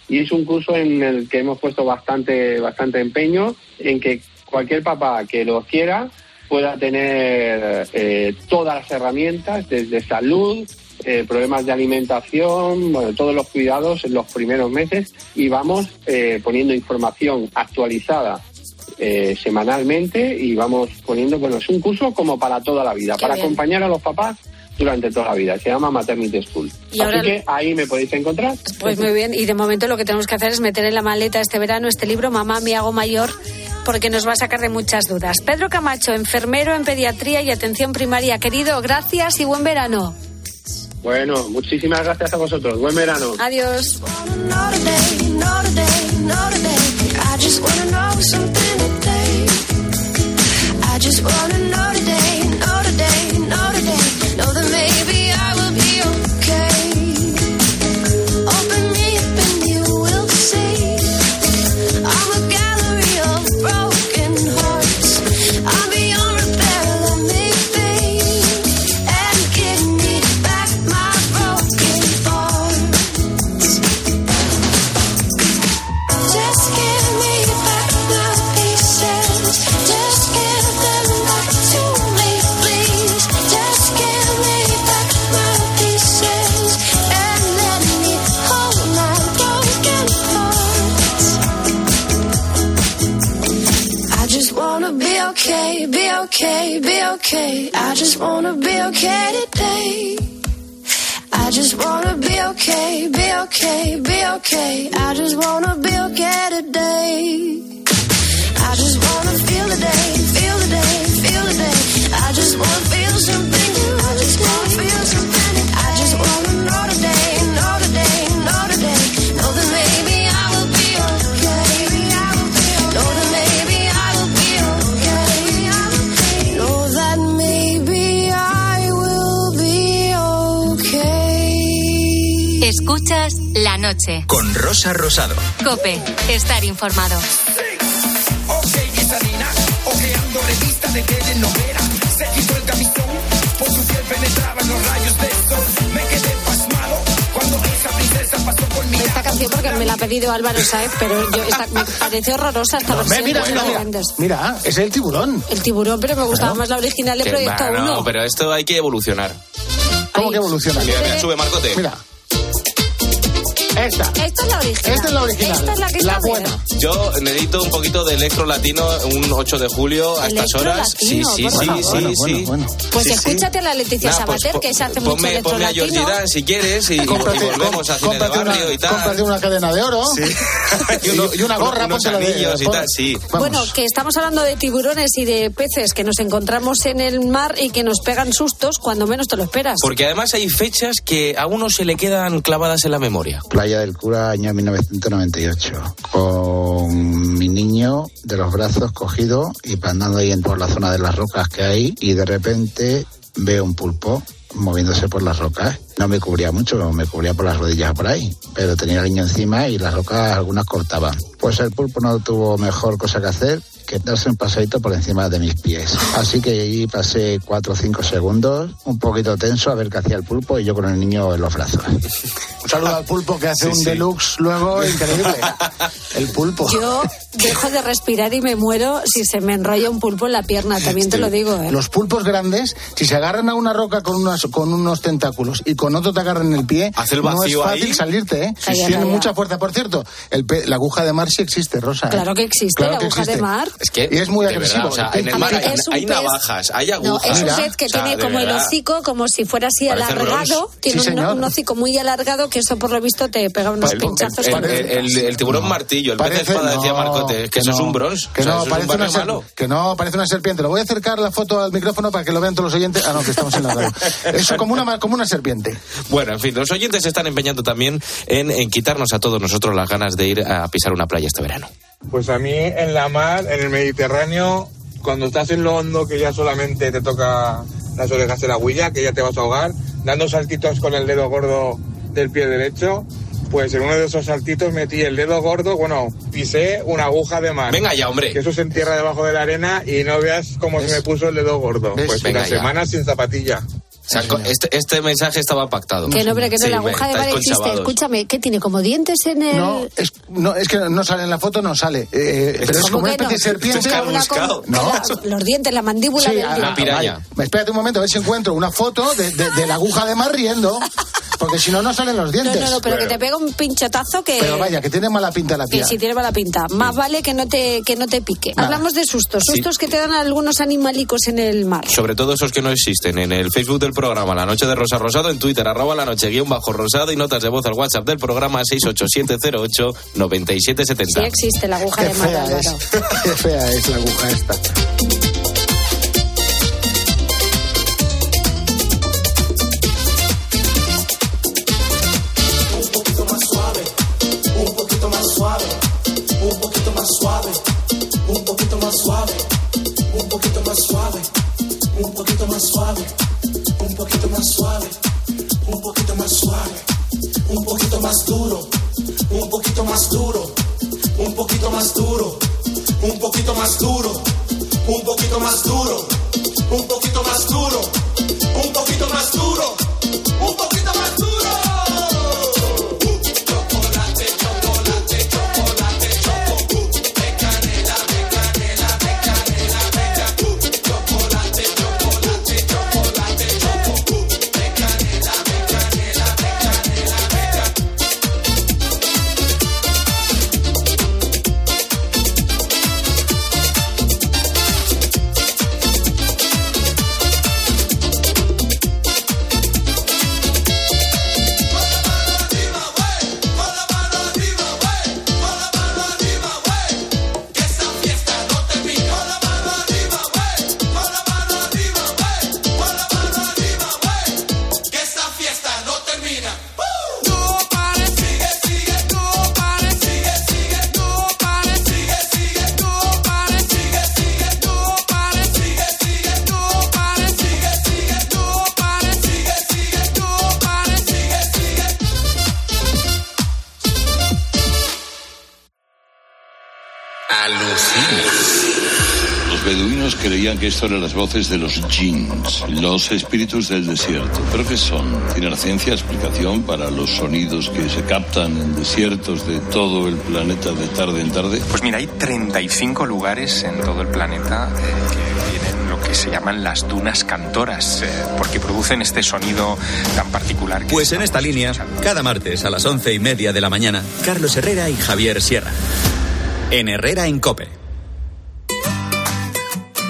Speaker 18: y es un curso en el que hemos puesto bastante, bastante empeño en que cualquier papá que lo quiera pueda tener eh, todas las herramientas desde salud, eh, problemas de alimentación, bueno, todos los cuidados en los primeros meses y vamos eh, poniendo información actualizada eh, semanalmente y vamos poniendo, bueno, es un curso como para toda la vida,
Speaker 10: Qué
Speaker 18: para
Speaker 10: bien.
Speaker 18: acompañar a los papás durante toda la vida. Se llama Maternity School.
Speaker 10: Y
Speaker 18: Así que ahí me podéis encontrar.
Speaker 10: Pues muy bien, y de momento lo que tenemos que hacer es meter en la maleta este verano este libro, Mamá me hago mayor, porque nos va a sacar de muchas dudas. Pedro Camacho, enfermero en pediatría y atención primaria. Querido, gracias y buen verano.
Speaker 18: Bueno, muchísimas gracias a vosotros. Buen verano.
Speaker 10: Adiós.
Speaker 17: I just wanna know okay, be okay. I just wanna be okay today. I just wanna be okay, be okay, be okay. I just wanna be okay today.
Speaker 19: Cuando esa princesa pasó por mi
Speaker 10: Esta canción porque me la ha pedido Álvaro Saez, pero yo esta, me parece horrorosa esta
Speaker 16: Ve,
Speaker 10: versión.
Speaker 16: mira, mira, mira. es el tiburón.
Speaker 10: El tiburón, pero me gustaba más la original de Proyecto
Speaker 14: bueno,
Speaker 10: 1.
Speaker 14: pero esto hay que evolucionar.
Speaker 16: ¿Cómo que evoluciona?
Speaker 14: Mira, mira, sube Marcote.
Speaker 16: Mira. Esta.
Speaker 10: Esta es la original.
Speaker 16: Esta es la original.
Speaker 10: Esta es la que
Speaker 16: La
Speaker 10: está
Speaker 16: buena.
Speaker 10: bien.
Speaker 14: Yo necesito un poquito de electro latino un 8 de julio a estas horas. Sí,
Speaker 10: latino,
Speaker 14: sí,
Speaker 10: por
Speaker 14: sí,
Speaker 10: favor.
Speaker 14: sí, sí.
Speaker 10: Pues
Speaker 14: Sí, sí.
Speaker 10: escúchate a la Leticia
Speaker 14: Nah, pues,
Speaker 10: Sabater,
Speaker 14: po-
Speaker 10: que se hace mucho
Speaker 14: ponme,
Speaker 10: electro
Speaker 14: ponme a. Georgie Dan si quieres y, y volvemos a cine de barrio
Speaker 16: una,
Speaker 14: y tal.
Speaker 16: cómprate una cadena de oro
Speaker 14: y, uno-
Speaker 16: y una gorra,
Speaker 14: unos
Speaker 16: de-
Speaker 14: anillos y tal, sí.
Speaker 10: Bueno, que estamos hablando de tiburones y de peces que nos encontramos en el mar y que nos pegan sustos cuando menos te lo esperas.
Speaker 14: Porque además hay fechas que a uno se le quedan clavadas en la memoria.
Speaker 20: Playa del Cura, año 1998, con mi niño de los brazos cogido y andando ahí en- por la zona de las rocas que hay y de repente veo un pulpo moviéndose por las rocas. No me cubría mucho, me cubría por las rodillas por ahí, pero tenía el niño encima y las rocas algunas cortaban. Pues el pulpo no tuvo mejor cosa que hacer que darse un paseito por encima de mis pies. Así que ahí pasé cuatro o cinco segundos, un poquito tenso a ver qué hacía el pulpo y yo con el niño en los brazos.
Speaker 16: Un saludo al pulpo que hace
Speaker 20: Sí,
Speaker 16: un
Speaker 20: sí.
Speaker 16: deluxe luego increíble. El pulpo.
Speaker 10: Yo dejo de respirar y me muero si se me enrolla un pulpo en la pierna, también te lo digo. ¿eh?
Speaker 16: Los pulpos grandes, si se agarran a una roca con, unas, con unos tentáculos y con otro te agarran en el pie,
Speaker 14: Hace el
Speaker 16: no es
Speaker 14: vacío
Speaker 16: fácil
Speaker 14: ahí.
Speaker 16: salirte, ¿eh?
Speaker 10: Calla,
Speaker 16: Tiene
Speaker 10: calla.
Speaker 16: mucha fuerza. Por cierto, el pe- la aguja de mar sí existe, Rosa. ¿eh?
Speaker 10: Claro que existe, la
Speaker 16: que
Speaker 10: aguja de mar.
Speaker 14: Es que,
Speaker 16: Y es muy agresivo.
Speaker 14: verdad, o sea,
Speaker 16: El
Speaker 14: en el mar hay, hay
Speaker 10: pez-
Speaker 14: navajas, hay
Speaker 10: No,
Speaker 14: agujas.
Speaker 10: es un pez que
Speaker 14: O sea,
Speaker 10: tiene como el hocico, como si fuera así
Speaker 14: Parece
Speaker 10: alargado. Tiene
Speaker 16: Sí,
Speaker 10: un, hocico muy alargado que eso por lo visto te pega unos
Speaker 14: El,
Speaker 10: pinchazos.
Speaker 14: el-
Speaker 10: con-
Speaker 14: el- el- el tiburón martillo, el pez de espada, decía
Speaker 16: no,
Speaker 14: Marcote, que, eso es
Speaker 16: no,
Speaker 14: un bronce.
Speaker 16: Que
Speaker 14: o sea,
Speaker 16: no, parece una,
Speaker 14: malo.
Speaker 16: que no, parece una serpiente. Lo voy a acercar la foto al micrófono para que lo vean todos los oyentes. Ah, no, que estamos en la radio. Eso como una, como una serpiente.
Speaker 14: Bueno, en fin, los oyentes se están empeñando también en, en quitarnos a todos nosotros las ganas de ir a pisar una playa este verano.
Speaker 21: Pues a mí en la mar, en el Mediterráneo, cuando estás en lo hondo que ya solamente te toca las orejas de la huilla, que ya te vas a ahogar, dando saltitos con el dedo gordo del pie derecho, pues en uno de esos saltitos metí el dedo gordo, bueno, pisé una aguja de mar.
Speaker 14: Venga ya, hombre.
Speaker 21: Que eso se entierra debajo de la arena y no veas cómo se me puso el dedo gordo.
Speaker 14: ¿Ves?
Speaker 21: Pues
Speaker 14: Venga
Speaker 21: una
Speaker 14: ya.
Speaker 21: semana sin zapatilla.
Speaker 14: O sea, con- este, este mensaje estaba pactado.
Speaker 10: Que no, hombre, que no,
Speaker 14: Sí,
Speaker 10: la aguja de mar existe. Escúchame, ¿qué tiene? ¿Como dientes en el...?
Speaker 16: No, es, no, es que no sale en la foto, no sale. Eh, pero es
Speaker 10: ¿Cómo
Speaker 16: como una especie de serpiente.
Speaker 10: Con-
Speaker 16: No.
Speaker 10: la- los dientes, la mandíbula
Speaker 16: Sí,
Speaker 10: del
Speaker 16: a-
Speaker 10: diente.
Speaker 14: Una piraña.
Speaker 16: Vale. Espérate un momento, a ver si encuentro una foto de, de- de la aguja de mar riendo. Porque si no, no salen los
Speaker 10: No,
Speaker 16: dientes.
Speaker 10: no, no, pero que te pega un pinchotazo que...
Speaker 16: Pero vaya, que tiene mala pinta la
Speaker 10: Que
Speaker 16: tía.
Speaker 10: si tiene mala pinta. Más vale que no te, que no te pique.
Speaker 16: Nada.
Speaker 10: Hablamos de sustos.
Speaker 14: Sí.
Speaker 10: Sustos que te dan algunos animalicos en el mar.
Speaker 14: Sobre todo esos que no existen en el Facebook del programa La Noche de Rosa Rosado, en Twitter, arroba la noche guion bajo rosado y notas de voz al WhatsApp del programa 687089770.
Speaker 10: Sí existe la aguja
Speaker 16: Qué
Speaker 10: de mar,
Speaker 16: fea
Speaker 10: Álvaro.
Speaker 16: es. Qué fea es la aguja esta.
Speaker 19: Suave, un poquito más suave, un poquito más suave, un poquito más duro, un poquito más duro, un poquito más duro, un poquito más duro, un poquito más duro, un poquito más duro, un poquito más duro,
Speaker 22: que esto eran las voces de los jinns, los espíritus del desierto. ¿Pero qué son? ¿Tiene la ciencia explicación para los sonidos que se captan en desiertos de todo el planeta de tarde en tarde?
Speaker 23: Pues mira, hay 35 lugares en todo el planeta eh, que tienen lo que se llaman las dunas cantoras, eh, porque producen este sonido tan particular. Que
Speaker 1: Pues en esta línea, cada martes a las once y media de la mañana, Carlos Herrera y Javier Sierra. En Herrera en Cope.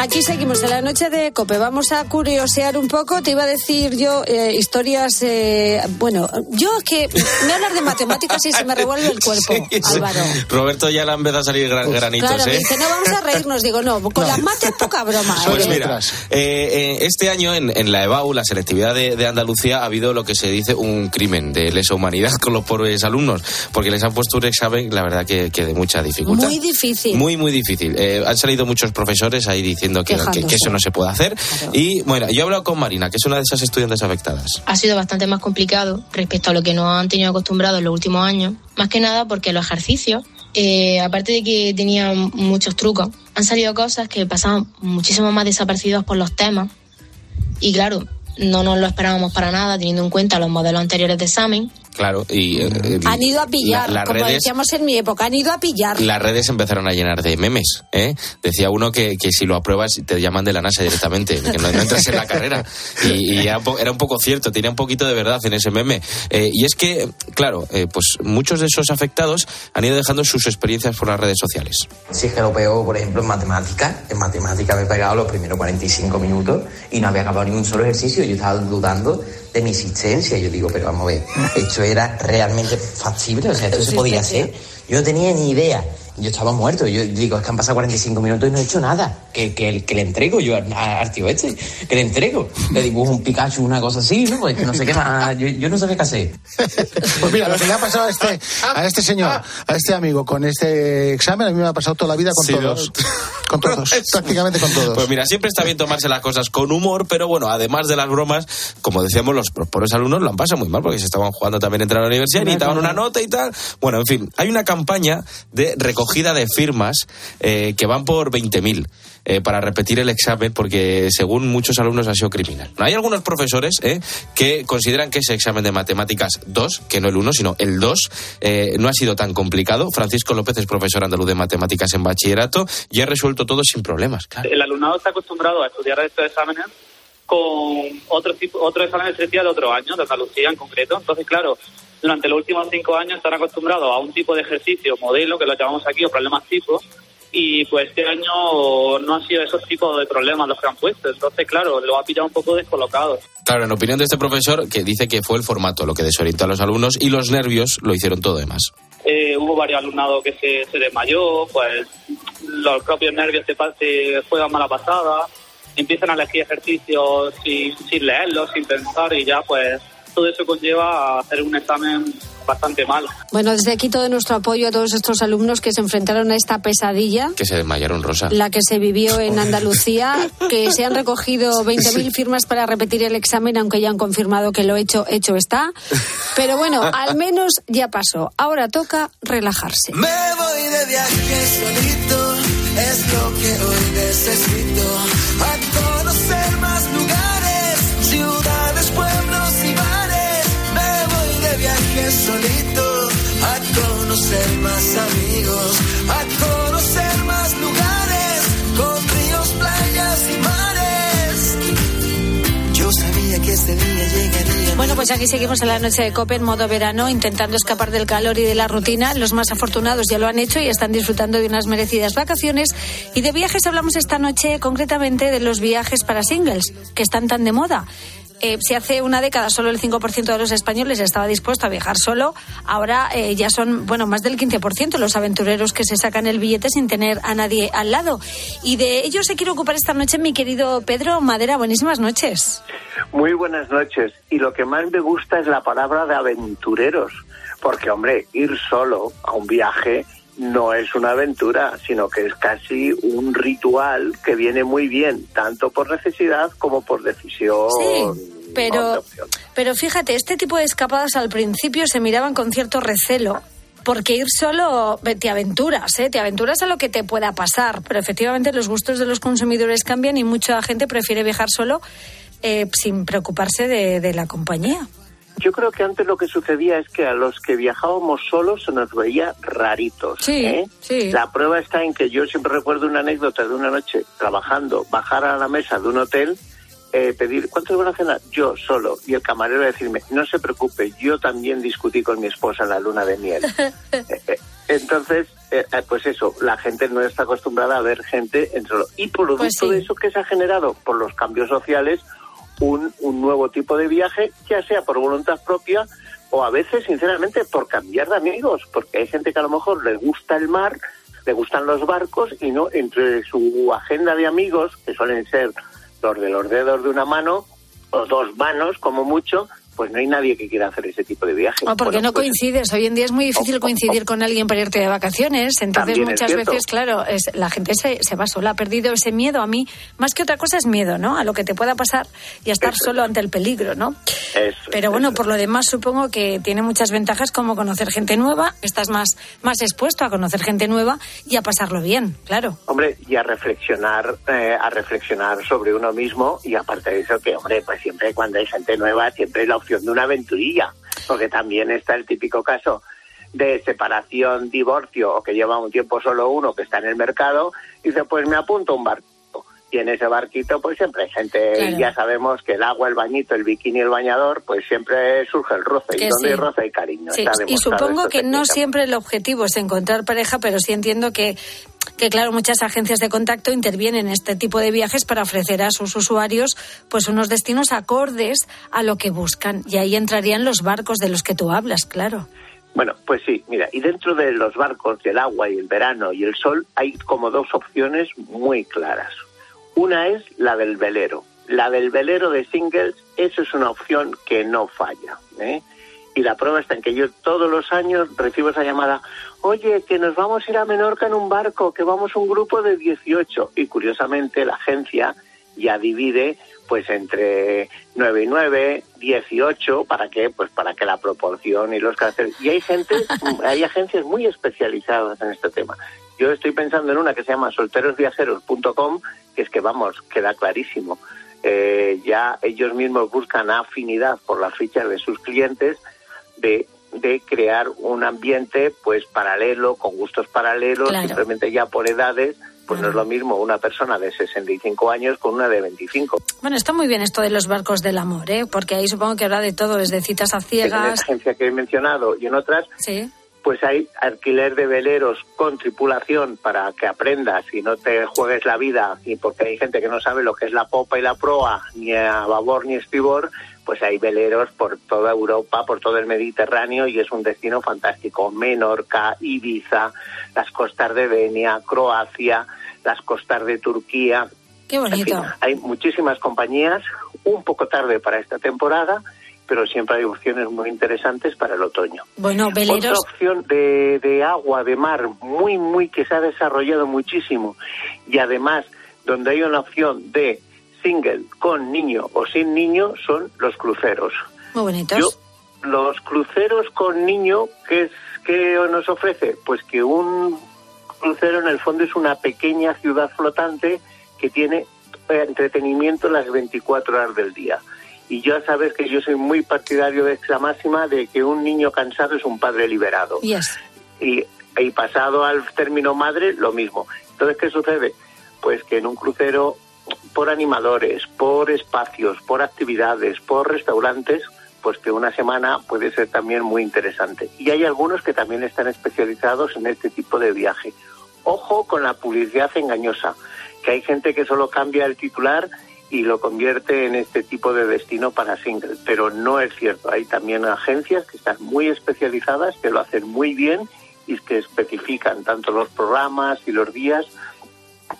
Speaker 10: Aquí seguimos en la noche de Cope. Vamos a curiosear un poco. Te iba a decir yo eh, historias. eh, bueno, yo es que me hablas de matemáticas y se me revuelve el cuerpo, Álvaro.
Speaker 14: Roberto ya le empezado a salir gran- granitos,
Speaker 10: Claro, me
Speaker 14: ¿eh?
Speaker 10: dice, no, vamos a reírnos. Digo, no, con las mates poca broma.
Speaker 14: Pues mira, eh, eh, este año en, en la EBAU, la selectividad de, de Andalucía, ha habido lo que se dice un crimen de lesa humanidad con los pobres alumnos, porque les han puesto un examen, la verdad que, que de mucha dificultad.
Speaker 10: Muy difícil.
Speaker 14: Muy, muy difícil. Eh, han salido muchos profesores ahí diciendo que, que-
Speaker 10: Quejándose.
Speaker 14: que eso no se puede hacer. Y bueno, yo he hablado con Marina, que es una de esas estudiantes afectadas.
Speaker 13: ha sido bastante más complicado respecto a lo que nos han tenido acostumbrados en los últimos años. Más que nada porque los ejercicios, eh, aparte de que tenían muchos trucos, han salido cosas que pasaban muchísimo más desapercibidas por los temas. Y claro, no nos lo esperábamos para nada, teniendo en cuenta los modelos anteriores de examen.
Speaker 14: Claro, y eh,
Speaker 10: Han ido a pillar,
Speaker 14: la-
Speaker 10: como
Speaker 14: redes-
Speaker 10: decíamos en mi época, han ido a pillar.
Speaker 14: las redes empezaron a llenar de memes. ¿eh? Decía uno que, que si lo apruebas te llaman de la NASA directamente, que no, no entras en la carrera. Y, y era, un po- era un poco cierto, tenía un poquito de verdad en ese meme. Eh, y es que, claro, eh, pues muchos de esos afectados han ido dejando sus experiencias por las redes sociales.
Speaker 24: Si es que lo pego, por ejemplo, en matemáticas. En matemáticas me he pegado los primeros 45 minutos y no había acabado ni un solo ejercicio. Yo estaba dudando de mi existencia. Yo digo, pero vamos a ver, esto era realmente factible, o sea, esto se podía hacer. Yo no tenía ni idea. Yo estaba muerto. Yo digo, es que han pasado 45 minutos y no he hecho nada. Que, que, que le entrego yo al, al tío este. Que le entrego. Le dibujo un Pikachu, una cosa así, ¿no? Pues que no sé qué más. Yo, yo no sabía qué hacer.
Speaker 16: Pues mira, lo que le ha pasado a este, a este señor, a este amigo con este examen, a mí me ha pasado toda la vida con
Speaker 14: Sí,
Speaker 16: todos. Con todos, prácticamente con todos.
Speaker 14: Pues mira, siempre está bien tomarse las cosas con humor, pero bueno, además de las bromas, como decíamos, los pobres alumnos lo han pasado muy mal porque se estaban jugando también entre la universidad y necesitaban una nota y tal. Bueno, en fin, hay una campaña de recogida de firmas eh, que van por 20.000 eh, para repetir el examen porque según muchos alumnos ha sido criminal. Hay algunos profesores eh, que consideran que ese examen de matemáticas 2, que no el 1, sino el 2, eh, no ha sido tan complicado. Francisco López es profesor andaluz de matemáticas en bachillerato y ha resuelto todo sin problemas. Claro.
Speaker 25: El alumnado está acostumbrado a estudiar estos exámenes con otro tipo, otro examen de de otro año, de Andalucía en concreto. Entonces, claro, durante los últimos cinco años están acostumbrados a un tipo de ejercicio, modelo, que lo llamamos aquí, o problemas tipo, y pues este año no han sido esos tipos de problemas los que han puesto. Entonces, claro, lo ha pillado un poco descolocado.
Speaker 14: Claro, en opinión de este profesor, que dice que fue el formato lo que desorientó a los alumnos y los nervios lo hicieron todo demás.
Speaker 25: Eh, hubo varios alumnados que se, se desmayó, pues los propios nervios pa- te juegan mala pasada, empiezan a elegir ejercicios sin, sin leerlos, sin pensar y ya pues todo eso conlleva a hacer un examen bastante mal.
Speaker 10: Bueno, desde aquí todo nuestro apoyo a todos estos alumnos que se enfrentaron a esta pesadilla.
Speaker 14: Que se desmayaron, Rosa.
Speaker 10: La que se vivió en Andalucía, que se han recogido 20.000 firmas para repetir el examen, aunque ya han confirmado que lo hecho, hecho está. Pero bueno, al menos ya pasó. Ahora toca relajarse.
Speaker 19: Me voy de viaje solito, es lo que hoy necesito. A conocer más lugares, a conocer más lugares, con ríos, playas y mares. Yo sabía que este día llegaría.
Speaker 10: Bueno, pues aquí seguimos en la noche de Cope en modo verano, intentando escapar del calor y de la rutina. Los más afortunados ya lo han hecho y están disfrutando de unas merecidas vacaciones. Y de viajes hablamos esta noche concretamente de los viajes para singles, que están tan de moda. Eh, si hace una década solo el 5% de los españoles estaba dispuesto a viajar solo, ahora eh, ya son, bueno, más del 15% los aventureros que se sacan el billete sin tener a nadie al lado. Y de ello se quiere ocupar esta noche mi querido Pedro Madera. Buenísimas noches.
Speaker 26: Muy buenas noches. Y lo que más me gusta es la palabra de aventureros. Porque, hombre, ir solo a un viaje no es una aventura, sino que es casi un ritual que viene muy bien, tanto por necesidad como por decisión
Speaker 10: Pero, pero fíjate, este tipo de escapadas al principio se miraban con cierto recelo. Porque ir solo te aventuras, ¿eh? te aventuras a lo que te pueda pasar. Pero efectivamente los gustos de los consumidores cambian y mucha gente prefiere viajar solo eh, sin preocuparse de, de la compañía.
Speaker 26: Yo creo que antes lo que sucedía es que a los que viajábamos solos se nos veía raritos.
Speaker 10: Sí,
Speaker 26: ¿eh?
Speaker 10: sí.
Speaker 26: La prueba está en que yo siempre recuerdo una anécdota de una noche trabajando, bajar a la mesa de un hotel, eh, pedir, ¿cuántos van a cenar? Yo solo. Y el camarero decirme, no se preocupe, yo también discutí con mi esposa en la luna de miel. Entonces, eh, eh, pues eso, la gente no está acostumbrada a ver gente en solo. Y por lo
Speaker 10: Pues
Speaker 26: visto
Speaker 10: sí.
Speaker 26: de eso que se ha generado por los cambios sociales, un, un nuevo tipo de viaje, ya sea por voluntad propia o a veces, sinceramente, por cambiar de amigos, porque hay gente que a lo mejor le gusta el mar, le gustan los barcos y no entre su agenda de amigos, que suelen ser los de los dedos de una mano o dos manos como mucho, pues no hay nadie que quiera hacer ese tipo de viaje.
Speaker 10: O porque
Speaker 26: Bueno,
Speaker 10: no
Speaker 26: pues,
Speaker 10: coincides. Hoy en día es muy difícil coincidir con alguien para irte de vacaciones. Entonces,
Speaker 26: También
Speaker 10: muchas veces, claro, es, la gente se, se va sola. Ha perdido ese miedo. A mí, más que otra cosa, es miedo, ¿no? A lo que te pueda pasar y a estar solo ante el peligro, ¿no?
Speaker 26: Eso,
Speaker 10: Pero bueno, por lo demás, supongo que tiene muchas ventajas como conocer gente nueva. Estás más, más expuesto a conocer gente nueva y a pasarlo bien, claro.
Speaker 26: Hombre, y a reflexionar, eh, a reflexionar sobre uno mismo y aparte de eso que, hombre, pues siempre cuando hay gente nueva siempre la opción de una aventurilla, porque también está el típico caso de separación, divorcio o que lleva un tiempo solo uno que está en el mercado y dice, pues me apunto a un barco. Y en ese barquito pues siempre hay gente,
Speaker 10: Claro.
Speaker 26: ya sabemos que el agua, el bañito, el bikini, el bañador, pues siempre surge el roce.
Speaker 10: Que
Speaker 26: y donde
Speaker 10: sí.
Speaker 26: hay roce hay cariño.
Speaker 10: Sí, y supongo que no siempre el objetivo es encontrar pareja, pero sí entiendo que, que, claro, muchas agencias de contacto intervienen en este tipo de viajes para ofrecer a sus usuarios pues unos destinos acordes a lo que buscan. Y ahí entrarían los barcos de los que tú hablas, claro.
Speaker 26: Bueno, pues sí, mira, y dentro de los barcos del agua y el verano y el sol hay como dos opciones muy claras. Una es la del velero. La del velero de singles, eso es una opción que no falla. ¿eh? Y la prueba está en que yo todos los años recibo esa llamada, oye, que nos vamos a ir a Menorca en un barco, que vamos un grupo de 18. Y curiosamente la agencia ya divide pues entre 9 y 9, 18, ¿para qué? Pues para que la proporción y los caracteres... Y hay gente, hay agencias muy especializadas en este tema. Yo estoy pensando en una que se llama solterosviajeros.com, que es que, vamos, queda clarísimo. Eh, ya ellos mismos buscan afinidad por las fichas de sus clientes de, de crear un ambiente pues paralelo, con gustos paralelos,
Speaker 10: Claro.
Speaker 26: simplemente ya por edades, pues no es lo mismo una persona de 65 años con una de 25.
Speaker 10: Bueno, está muy bien esto de los barcos del amor, ¿eh? porque ahí supongo que habrá de todo, desde citas a
Speaker 26: En
Speaker 10: ciegas.
Speaker 26: esa agencia que he mencionado y en otras,
Speaker 10: Sí.
Speaker 26: pues hay alquiler de veleros con tripulación para que aprendas y no te juegues la vida, y porque hay gente que no sabe lo que es la popa y la proa, ni a babor ni estribor, pues hay veleros por toda Europa, por todo el Mediterráneo y es un destino fantástico. Menorca, Ibiza, las costas de Denia, Croacia, las costas de Turquía.
Speaker 10: Qué
Speaker 26: En
Speaker 10: bonito.
Speaker 26: fin, hay muchísimas compañías, un poco tarde para esta temporada, pero siempre hay opciones muy interesantes para el otoño.
Speaker 10: Bueno,
Speaker 26: Otra
Speaker 10: veleros.
Speaker 26: opción de, de agua, de mar, muy, muy que se ha desarrollado muchísimo y además donde hay una opción de single con niño o sin niño son los cruceros.
Speaker 10: Muy bonitos.
Speaker 26: Yo, los cruceros con niño, ¿qué, es, ¿qué nos ofrece? Pues que un crucero en el fondo es una pequeña ciudad flotante que tiene eh, entretenimiento las 24 horas del día. Y ya sabes que yo soy muy partidario de esta máxima de que un niño cansado es un padre liberado.
Speaker 10: Yes.
Speaker 26: Y, y pasado al término madre, lo mismo. Entonces, ¿qué sucede? Pues que en un crucero, por animadores, por espacios, por actividades, por restaurantes, pues que una semana puede ser también muy interesante. Y hay algunos que también están especializados en este tipo de viaje. Ojo con la publicidad engañosa, que hay gente que solo cambia el titular y lo convierte en este tipo de destino para single, pero no es cierto. Hay también agencias que están muy especializadas, que lo hacen muy bien y que especifican tanto los programas y los días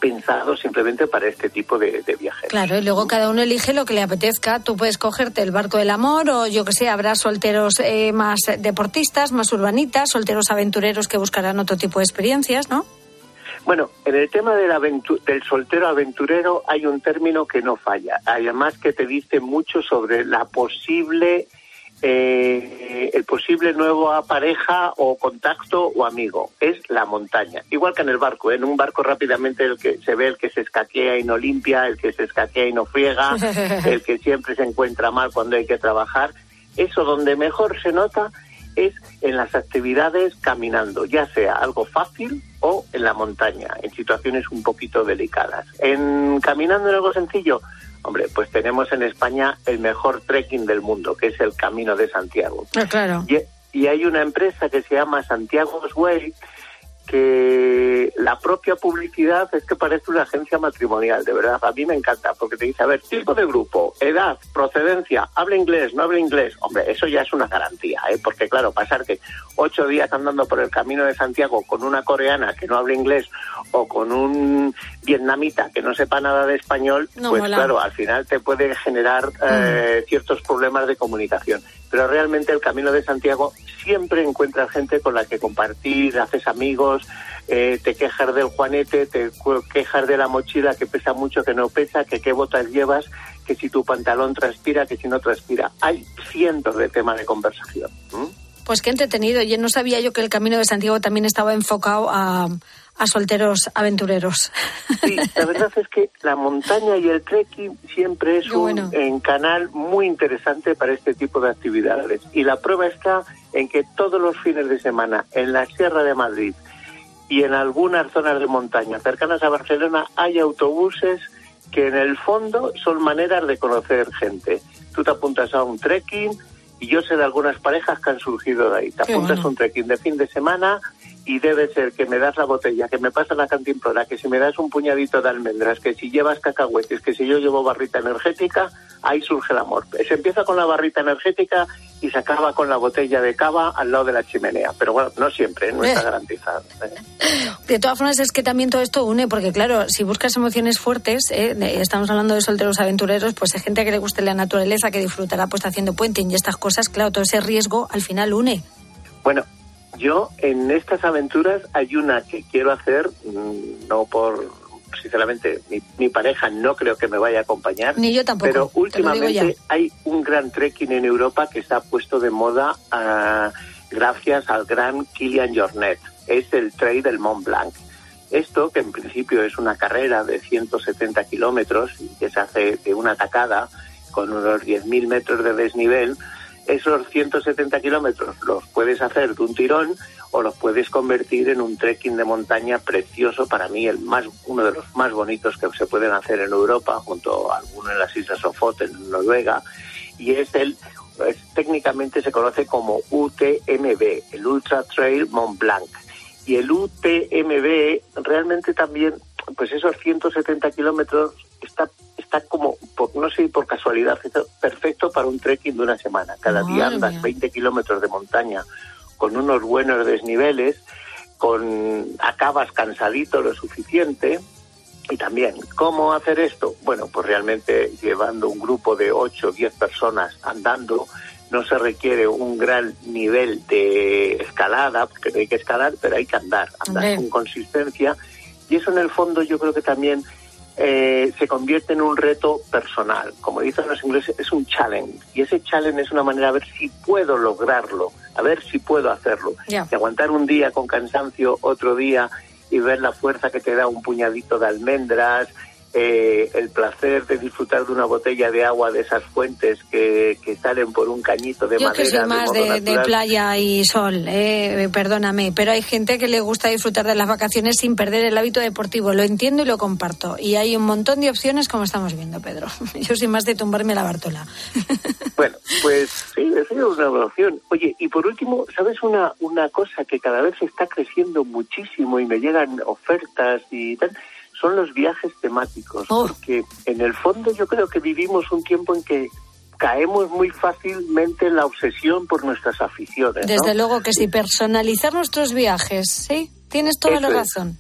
Speaker 26: pensados simplemente para este tipo de, de viajes.
Speaker 10: Claro, y luego cada uno elige lo que le apetezca. Tú puedes cogerte el barco del amor o yo que sé, habrá solteros eh, más deportistas, más urbanitas, solteros aventureros que buscarán otro tipo de experiencias, ¿no?
Speaker 26: Bueno, en el tema del, del soltero aventurero hay un término que no falla, además que te dice mucho sobre la posible, eh, el posible nuevo pareja o contacto o amigo, es la montaña. Igual que en el barco, ¿eh? en un barco rápidamente el que se ve el que se escaquea y no limpia, el que se escaquea y no friega, el que siempre se encuentra mal cuando hay que trabajar. Eso donde mejor se nota es en las actividades caminando, ya sea algo fácil o en la montaña, en situaciones un poquito delicadas. En caminando en algo sencillo, hombre, pues tenemos en España el mejor trekking del mundo, que es el Camino de Santiago.
Speaker 10: Ah, claro.
Speaker 26: Y, y hay una empresa que se llama Santiago's Way que la propia publicidad es que parece una agencia matrimonial, de verdad. A mí me encanta porque te dice, a ver, tipo de grupo, edad, procedencia, habla inglés, no habla inglés. Hombre, eso ya es una garantía, ¿eh? Porque claro, pasar que ocho días andando por el camino de Santiago con una coreana que no habla inglés o con un vietnamita que no sepa nada de español,
Speaker 10: No
Speaker 26: pues
Speaker 10: mola.
Speaker 26: claro, al final te puede generar eh, ciertos problemas de comunicación. Pero realmente el Camino de Santiago siempre encuentras gente con la que compartir, haces amigos, eh, te quejas del juanete, te quejas de la mochila que pesa mucho, que no pesa, que qué botas llevas, que si tu pantalón transpira, que si no transpira. Hay cientos de temas de conversación.
Speaker 10: Pues qué entretenido. Yo no sabía yo que el Camino de Santiago también estaba enfocado a, a solteros aventureros.
Speaker 26: Sí, la verdad es que la montaña y el trekking siempre es un canal muy interesante para este tipo de actividades. Y la prueba está en que todos los fines de semana en la Sierra de Madrid y en algunas zonas de montaña cercanas a Barcelona hay autobuses que en el fondo son maneras de conocer gente. Tú te apuntas a un trekking y yo sé de algunas parejas que han surgido de ahí. Te
Speaker 10: Qué
Speaker 26: apuntas
Speaker 10: bueno.
Speaker 26: a un trekking de fin de semana y debe ser que me das la botella, que me pasa la cantimplora, que si me das un puñadito de almendras, que si llevas cacahuetes, que si yo llevo barrita energética, ahí surge el amor. Se empieza con la barrita energética y se acaba con la botella de cava al lado de la chimenea. Pero bueno, no siempre, ¿eh? no está
Speaker 10: Eh.
Speaker 26: garantizado. ¿eh?
Speaker 10: De todas formas, es que también todo esto une, porque claro, si buscas emociones fuertes, eh, estamos hablando de solteros aventureros, pues hay gente que le guste la naturaleza, que disfrutará pues haciendo puenting y estas cosas, claro, todo ese riesgo al final une.
Speaker 26: Bueno, yo en estas aventuras hay una que quiero hacer, mm, no por, sinceramente, mi, mi pareja no creo que me vaya a acompañar.
Speaker 10: Ni yo tampoco,
Speaker 26: Pero últimamente hay un gran trekking en Europa que se ha puesto de moda ah, gracias al gran Kilian Jornet. Es el Trail del Mont Blanc. Esto, que en principio es una carrera de 170 kilómetros y que se hace de una tacada con unos 10.000 metros de desnivel, esos 170 kilómetros los puedes hacer de un tirón o los puedes convertir en un trekking de montaña precioso, para mí el más uno de los más bonitos que se pueden hacer en Europa, junto a alguno en las Islas Sofoten, en Noruega, y es el técnicamente se conoce como UTMB, el Ultra Trail Mont Blanc. Y el UTMB realmente también, pues esos 170 kilómetros está está como, por, no sé, por casualidad, perfecto para un trekking de una semana. Cada día andas
Speaker 27: mía.
Speaker 26: 20 kilómetros de montaña con unos buenos desniveles, con acabas cansadito lo suficiente. Y también, ¿cómo hacer esto? Bueno, pues realmente llevando un grupo de 8 o 10 personas andando, no se requiere un gran nivel de escalada, porque no hay que escalar, pero hay que andar, andar
Speaker 27: Hombre.
Speaker 26: con consistencia. Y eso en el fondo yo creo que también eh, se convierte en un reto personal. Como dicen los ingleses, es un challenge. Y ese challenge es una manera de ver si puedo lograrlo, a ver si puedo hacerlo.
Speaker 10: Ya.
Speaker 26: Y aguantar un día con cansancio, otro día y ver la fuerza que te da un puñadito de almendras, eh, el placer de disfrutar de una botella de agua de esas fuentes que, que salen por un cañito de
Speaker 10: Yo que
Speaker 26: madera.
Speaker 10: soy
Speaker 26: de
Speaker 10: más de, de
Speaker 26: natural.
Speaker 10: playa y sol, eh, perdóname, pero hay gente que le gusta disfrutar de las vacaciones sin perder el hábito deportivo. Lo entiendo y lo comparto. Y hay un montón de opciones como estamos viendo, Pedro. Yo soy más de tumbarme la Bartola.
Speaker 26: Bueno, pues sí, es una opción. Oye, y por último, ¿sabes una, una cosa que cada vez está creciendo muchísimo y me llegan ofertas y tal? Son los viajes temáticos.
Speaker 10: Oh.
Speaker 26: Porque en el fondo yo creo que vivimos un tiempo en que caemos muy fácilmente en la obsesión por nuestras aficiones. ¿no?
Speaker 10: Desde luego que sí, personalizar nuestros viajes, ¿sí? Tienes toda la
Speaker 26: Eso es.
Speaker 10: razón.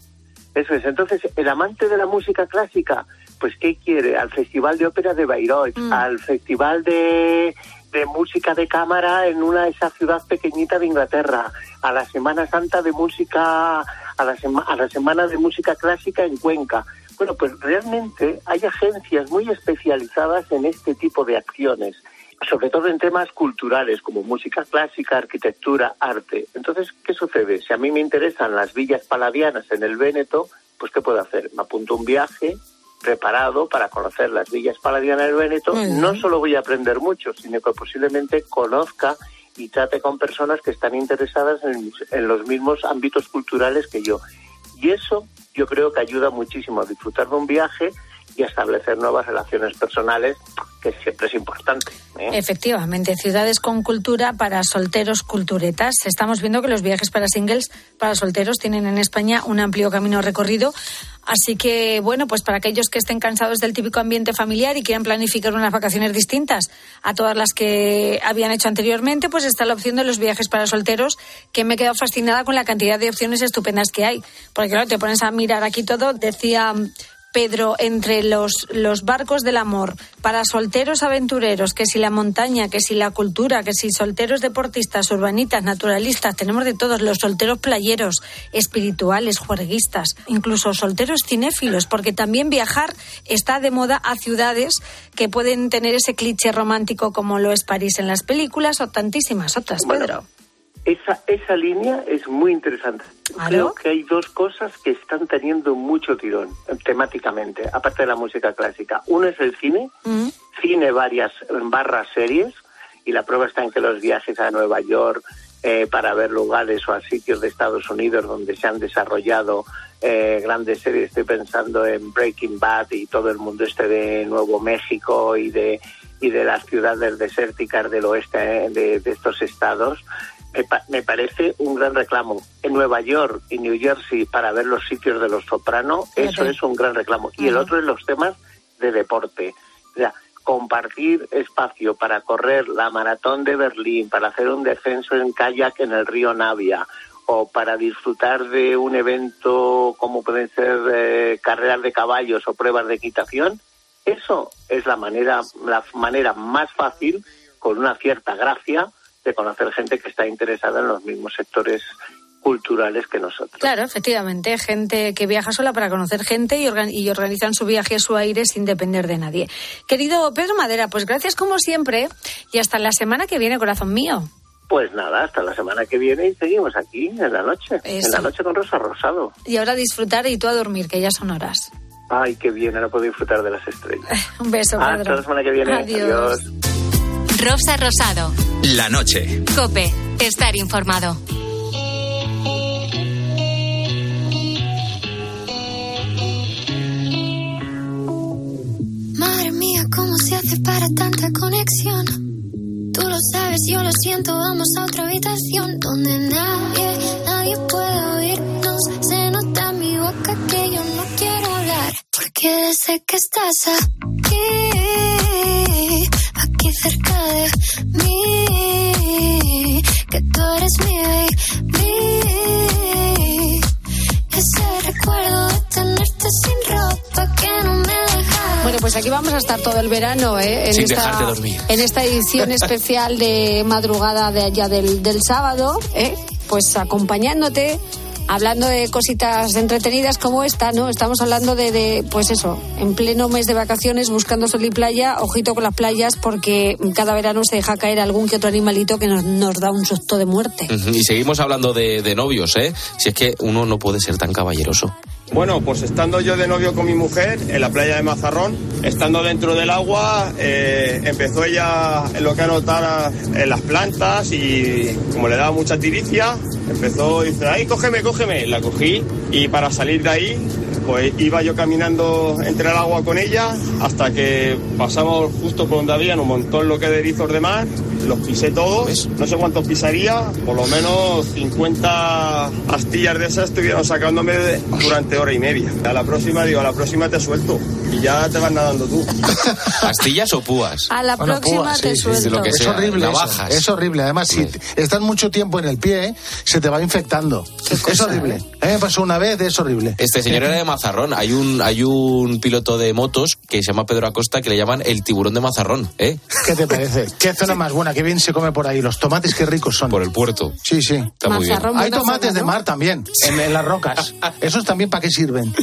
Speaker 26: Eso es. Entonces, el amante de la música clásica, pues, ¿qué quiere? Al Festival de Ópera de Bayreuth,
Speaker 10: Mm.
Speaker 26: al Festival de, de Música de Cámara en una esa ciudad pequeñita de Inglaterra, a la Semana Santa de Música a la, sema- a la Semana de Música Clásica en Cuenca. Bueno, pues realmente hay agencias muy especializadas en este tipo de acciones, sobre todo en temas culturales como música clásica, arquitectura, arte. Entonces, ¿qué sucede? Si a mí me interesan las villas paladianas en el Véneto, pues ¿qué puedo hacer? Me apunto un viaje preparado para conocer las villas paladianas del Véneto. No solo voy a aprender mucho, sino que posiblemente conozca y trate con personas que están interesadas en, en los mismos ámbitos culturales que yo. Y eso yo creo que ayuda muchísimo a disfrutar de un viaje y establecer nuevas relaciones personales, que siempre es importante. ¿eh?
Speaker 10: Efectivamente, ciudades con cultura para solteros culturetas. Estamos viendo que los viajes para singles, para solteros, tienen en España un amplio camino recorrido. Así que, bueno, pues para aquellos que estén cansados del típico ambiente familiar y quieran planificar unas vacaciones distintas a todas las que habían hecho anteriormente, pues está la opción de los viajes para solteros, que me he quedado fascinada con la cantidad de opciones estupendas que hay. Porque, claro, te pones a mirar aquí todo, decía Pedro, entre los, los barcos del amor, para solteros aventureros, que si la montaña, que si la cultura, que si solteros deportistas, urbanitas, naturalistas, tenemos de todos, los solteros playeros, espirituales, juerguistas, incluso solteros cinéfilos, porque también viajar está de moda a ciudades que pueden tener ese cliché romántico como lo es París en las películas o tantísimas otras, Pedro.
Speaker 26: Esa, esa línea es muy interesante. Creo que hay dos cosas que están teniendo mucho tirón eh, temáticamente, aparte de la música clásica. Uno es el cine, cine varias barras series, y la prueba está en que los viajes a Nueva York eh, para ver lugares o a sitios de Estados Unidos donde se han desarrollado eh, grandes series, estoy pensando en Breaking Bad y todo el mundo este de Nuevo México y de, y de las ciudades desérticas del oeste eh, de, de estos estados, me, pa- me parece un gran reclamo. En Nueva York y New Jersey para ver los sitios de los soprano, eso
Speaker 27: Fíjate.
Speaker 26: es un gran reclamo. Y el otro es los temas de deporte. O sea, compartir espacio para correr la maratón de Berlín, para hacer un descenso en kayak en el río Navia, o para disfrutar de un evento como pueden ser eh, carreras de caballos o pruebas de equitación, eso es la manera, la manera más fácil, con una cierta gracia, de conocer gente que está interesada en los mismos sectores culturales que nosotros.
Speaker 10: Claro, efectivamente, gente que viaja sola para conocer gente y, organ- y organizan su viaje a su aire sin depender de nadie. Querido Pedro Madera, pues gracias como siempre y hasta la semana que viene, corazón mío.
Speaker 26: Pues nada, hasta la semana que viene y seguimos aquí en la noche, en la noche con Rosa Rosado.
Speaker 10: Y ahora disfrutar y tú a dormir, que ya son horas.
Speaker 26: Ay, qué bien, ahora puedo disfrutar de las estrellas.
Speaker 10: Un beso,
Speaker 26: Hasta
Speaker 10: Pedro.
Speaker 26: la semana que viene.
Speaker 10: Adiós.
Speaker 2: Rosa Rosado.
Speaker 1: La noche.
Speaker 2: Cope. Estar informado.
Speaker 17: Madre mía, ¿cómo se hace para tanta conexión? Tú lo sabes, yo lo siento, vamos a otra habitación donde nadie, nadie puede oírnos. Se nota en mi boca que yo no porque desde que estás aquí, aquí cerca de mí, que tú eres mi baby. Ese recuerdo de tenerte sin ropa que no me deja.
Speaker 10: Bueno, pues aquí vamos a estar todo el verano, ¿eh? En
Speaker 14: Sin
Speaker 10: esta,
Speaker 14: dejarte dormir.
Speaker 10: En esta edición especial de madrugada de allá del, del sábado, ¿eh? Pues acompañándote, hablando de cositas entretenidas como esta, ¿no? Estamos hablando de, de, pues eso, en pleno mes de vacaciones, buscando sol y playa, ojito con las playas, porque cada verano se deja caer algún que otro animalito que nos, nos da un susto de muerte.
Speaker 14: Y seguimos hablando de novios, ¿eh? Si es que uno no puede ser tan caballeroso.
Speaker 27: Bueno, pues estando yo de novio con mi mujer en la playa de Mazarrón, estando dentro del agua, eh, empezó ella lo que a en las plantas y como le daba mucha tiricia, empezó y dice, ay, cógeme, cógeme. La cogí y para salir de ahí, pues iba yo caminando entre el agua con ella hasta que pasamos justo por donde habían un montón lo que de erizos de mar, los pisé todos, no sé cuántos pisaría, por lo menos 50 astillas de esas estuvieron sacándome de- durante hora y media. A la próxima, digo, a la próxima te suelto y ya te vas nadando tú.
Speaker 14: ¿Astillas o púas?
Speaker 10: A la
Speaker 16: Bueno,
Speaker 10: próxima
Speaker 16: púa,
Speaker 10: te
Speaker 16: sí, sí,
Speaker 10: suelto.
Speaker 14: lo que
Speaker 16: es
Speaker 14: sea,
Speaker 16: horrible. eso,
Speaker 14: navajas.
Speaker 16: es horrible. Además, si estás mucho tiempo en el pie, se te va infectando. Es horrible. A mí me pasó una vez, es horrible.
Speaker 14: Este señor era de Mazarrón. Hay un, hay un piloto de motos que se llama Pedro Acosta que le llaman el tiburón de Mazarrón, ¿eh?
Speaker 16: ¿Qué te parece? ¿Qué zona más buena? Que bien se come por ahí. Los tomates, qué ricos son.
Speaker 14: Por el puerto.
Speaker 16: Sí, sí.
Speaker 14: Está muy bien.
Speaker 16: Hay tomates de mar también, en, en las rocas. ¿Esos también para qué sirven?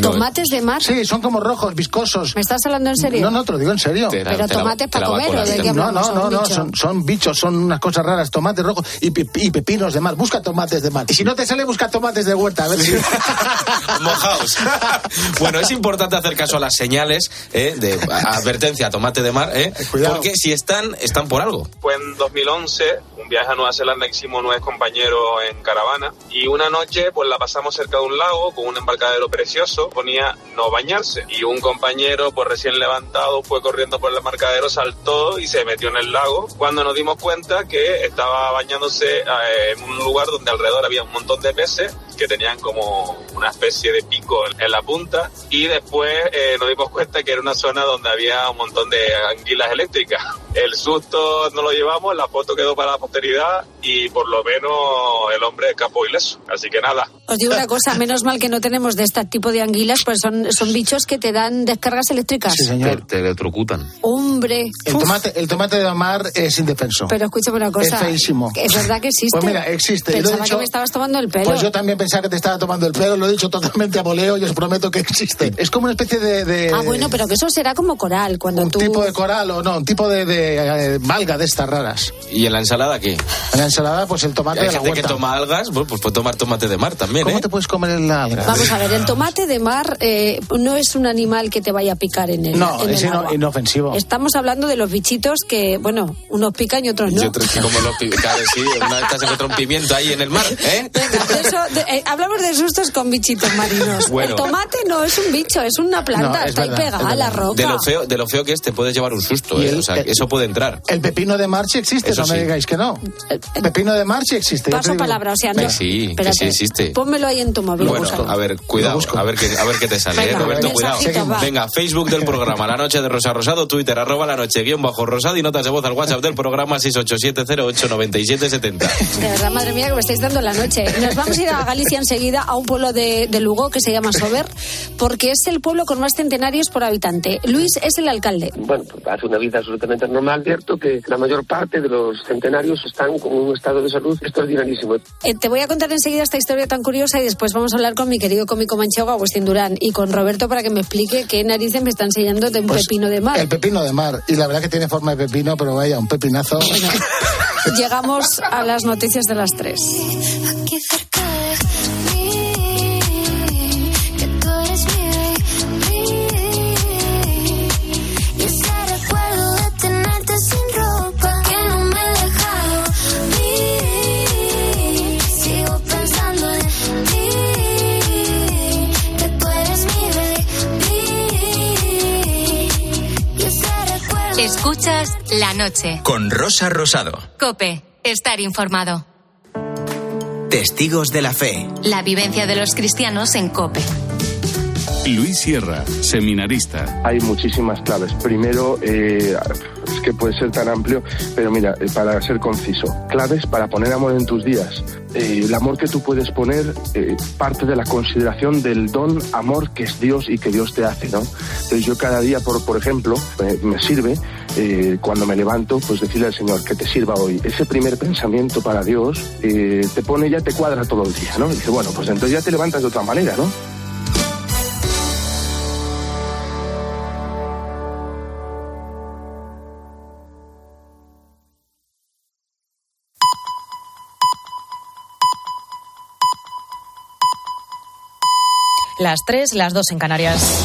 Speaker 10: ¿Tomates de mar?
Speaker 16: Sí, son como rojos, viscosos.
Speaker 10: ¿Me estás hablando en serio?
Speaker 16: No, no, te lo digo en serio.
Speaker 14: Te la-
Speaker 10: Pero
Speaker 14: te
Speaker 10: tomates
Speaker 14: te
Speaker 10: para comer, ¿o de
Speaker 14: colar.
Speaker 10: qué
Speaker 16: No, no, no,
Speaker 10: ¿Un
Speaker 16: no, son, son bichos, son unas cosas raras. Tomates rojos y, pi- y pepinos de mar. Busca tomates de mar. Y si no te sale, busca tomates de huerta. A ver si.
Speaker 14: Mojaos. bueno, es importante hacer caso a las señales eh, de advertencia, tomate de mar, eh,
Speaker 16: Cuidado.
Speaker 14: porque si están, están por algo.
Speaker 21: Fue en 2011, un viaje a Nueva Zelanda que hicimos nueve compañeros en caravana. Y una noche pues la pasamos cerca de un lago con un embarcadero precioso, ponía no bañarse. Y un compañero pues recién levantado fue corriendo por el embarcadero, saltó y se metió en el lago. Cuando nos dimos cuenta que estaba bañándose eh, en un lugar donde alrededor había un montón de peces que tenían como una especie de pico en la punta. Y después eh, nos dimos cuenta que era una zona donde había un montón de anguilas eléctricas. El susto no lo llevamos, la foto quedó para la posteridad y por lo menos el hombre escapó ileso. Así que nada.
Speaker 10: Os digo una cosa, menos mal que no tenemos de este tipo de anguilas, pues son, son bichos que te dan descargas eléctricas.
Speaker 16: Sí, señor.
Speaker 14: Te, te electrocutan.
Speaker 10: Hombre.
Speaker 16: El
Speaker 10: Uf,
Speaker 16: tomate, el tomate de mar es indefenso.
Speaker 10: Pero escúchame una cosa.
Speaker 16: Es feísimo.
Speaker 10: Es verdad que existe.
Speaker 16: Pues mira, existe. Y lo he
Speaker 10: Pensaba
Speaker 16: dicho-
Speaker 10: que me estabas tomando el pelo.
Speaker 16: Pues yo también pensaba que te estaba tomando el pelo, lo he dicho totalmente a voleo y os prometo que existe. Es como una especie de... de-
Speaker 10: Ah, bueno, pero que eso será como coral, cuando
Speaker 16: un
Speaker 10: tú...
Speaker 16: tipo de coral o no, un tipo de, de, eh, alga de estas raras.
Speaker 14: ¿Y en la ensalada qué?
Speaker 16: En la ensalada, pues el tomate
Speaker 14: Hay
Speaker 16: de la
Speaker 14: gente que
Speaker 16: huerta.
Speaker 14: toma algas, bueno, pues puede tomar tomate de mar también,
Speaker 16: ¿Cómo
Speaker 14: ¿eh?
Speaker 16: te puedes comer la alga?
Speaker 10: Vamos a ver, el tomate de mar eh, no es un animal que te vaya a picar en el,
Speaker 16: No,
Speaker 10: en
Speaker 16: es
Speaker 10: el
Speaker 16: ino-
Speaker 10: agua.
Speaker 16: inofensivo.
Speaker 10: Estamos hablando de los bichitos que, bueno, unos pican y otros no.
Speaker 14: Yo creo que como los pimientos, sí, una vez has encontrado un pimiento ahí en el mar, ¿eh?
Speaker 10: Venga, de eso- de- eh, hablamos de sustos con bichitos marinos.
Speaker 14: Bueno.
Speaker 10: El tomate no es un bicho, es una planta,
Speaker 16: No, es
Speaker 10: está
Speaker 16: verdad,
Speaker 10: ahí
Speaker 16: es
Speaker 10: pegada a la roca.
Speaker 14: De lo feo, de lo feo que es, te puedes llevar un susto,
Speaker 16: Y
Speaker 14: ¿eh? o sea, eso puede entrar.
Speaker 16: El pepino de mar sí existe,
Speaker 14: Eso
Speaker 16: no me
Speaker 14: sí.
Speaker 16: digáis que no. El pepino de mar sí existe.
Speaker 10: Paso palabra, o sea, no.
Speaker 14: Que sí, que sí existe.
Speaker 10: Pónmelo ahí en tu móvil.
Speaker 14: Bueno,
Speaker 10: búscalo.
Speaker 14: a ver, cuidado, a ver qué, a ver qué te sale,
Speaker 10: Venga,
Speaker 14: ¿eh, Roberto, cuidado.
Speaker 10: va.
Speaker 14: Venga, Facebook del programa, La Noche de Rosa Rosado, Twitter, arroba la noche, guion bajo rosado y notas de voz al WhatsApp del programa 687089770.
Speaker 10: De verdad, madre mía, que me estáis dando la noche. Nos vamos a ir a Galicia enseguida, a un pueblo de, de Lugo que se llama Sober, porque es el pueblo con más centenarios por habitante. Luis es el alcalde.
Speaker 28: bueno, pues hace una vida absolutamente normal, cierto que la mayor parte de los centenarios están con un estado de salud extraordinarísimo.
Speaker 10: Eh, te voy a contar enseguida esta historia tan curiosa y después vamos a hablar con mi querido cómico manchego Agustín Durán y con Roberto para que me explique qué narices me está enseñando de un
Speaker 16: Pues,
Speaker 10: pepino de mar.
Speaker 16: El pepino de mar. Y la verdad que tiene forma de pepino, pero vaya, un pepinazo.
Speaker 10: Llegamos a las noticias de las tres.
Speaker 2: Escuchas la noche.
Speaker 1: Con Rosa Rosado.
Speaker 2: Cope, estar informado.
Speaker 1: Testigos de la fe.
Speaker 2: La vivencia de los cristianos en Cope.
Speaker 29: Luis Sierra, seminarista.
Speaker 18: Hay muchísimas claves. Primero, eh, es que puede ser tan amplio, pero mira, eh, para ser conciso, claves para poner amor en tus días. Eh, el amor que tú puedes poner parte de la consideración del don amor que es Dios y que Dios te hace, ¿no? Entonces yo cada día, por, por ejemplo, me sirve cuando me levanto, pues decirle al Señor que te sirva hoy. Ese primer pensamiento para Dios te pone, ya te cuadra todo el día, ¿no? Y dice, bueno, pues entonces ya te levantas de otra manera, ¿no?
Speaker 30: Las tres, las dos en Canarias.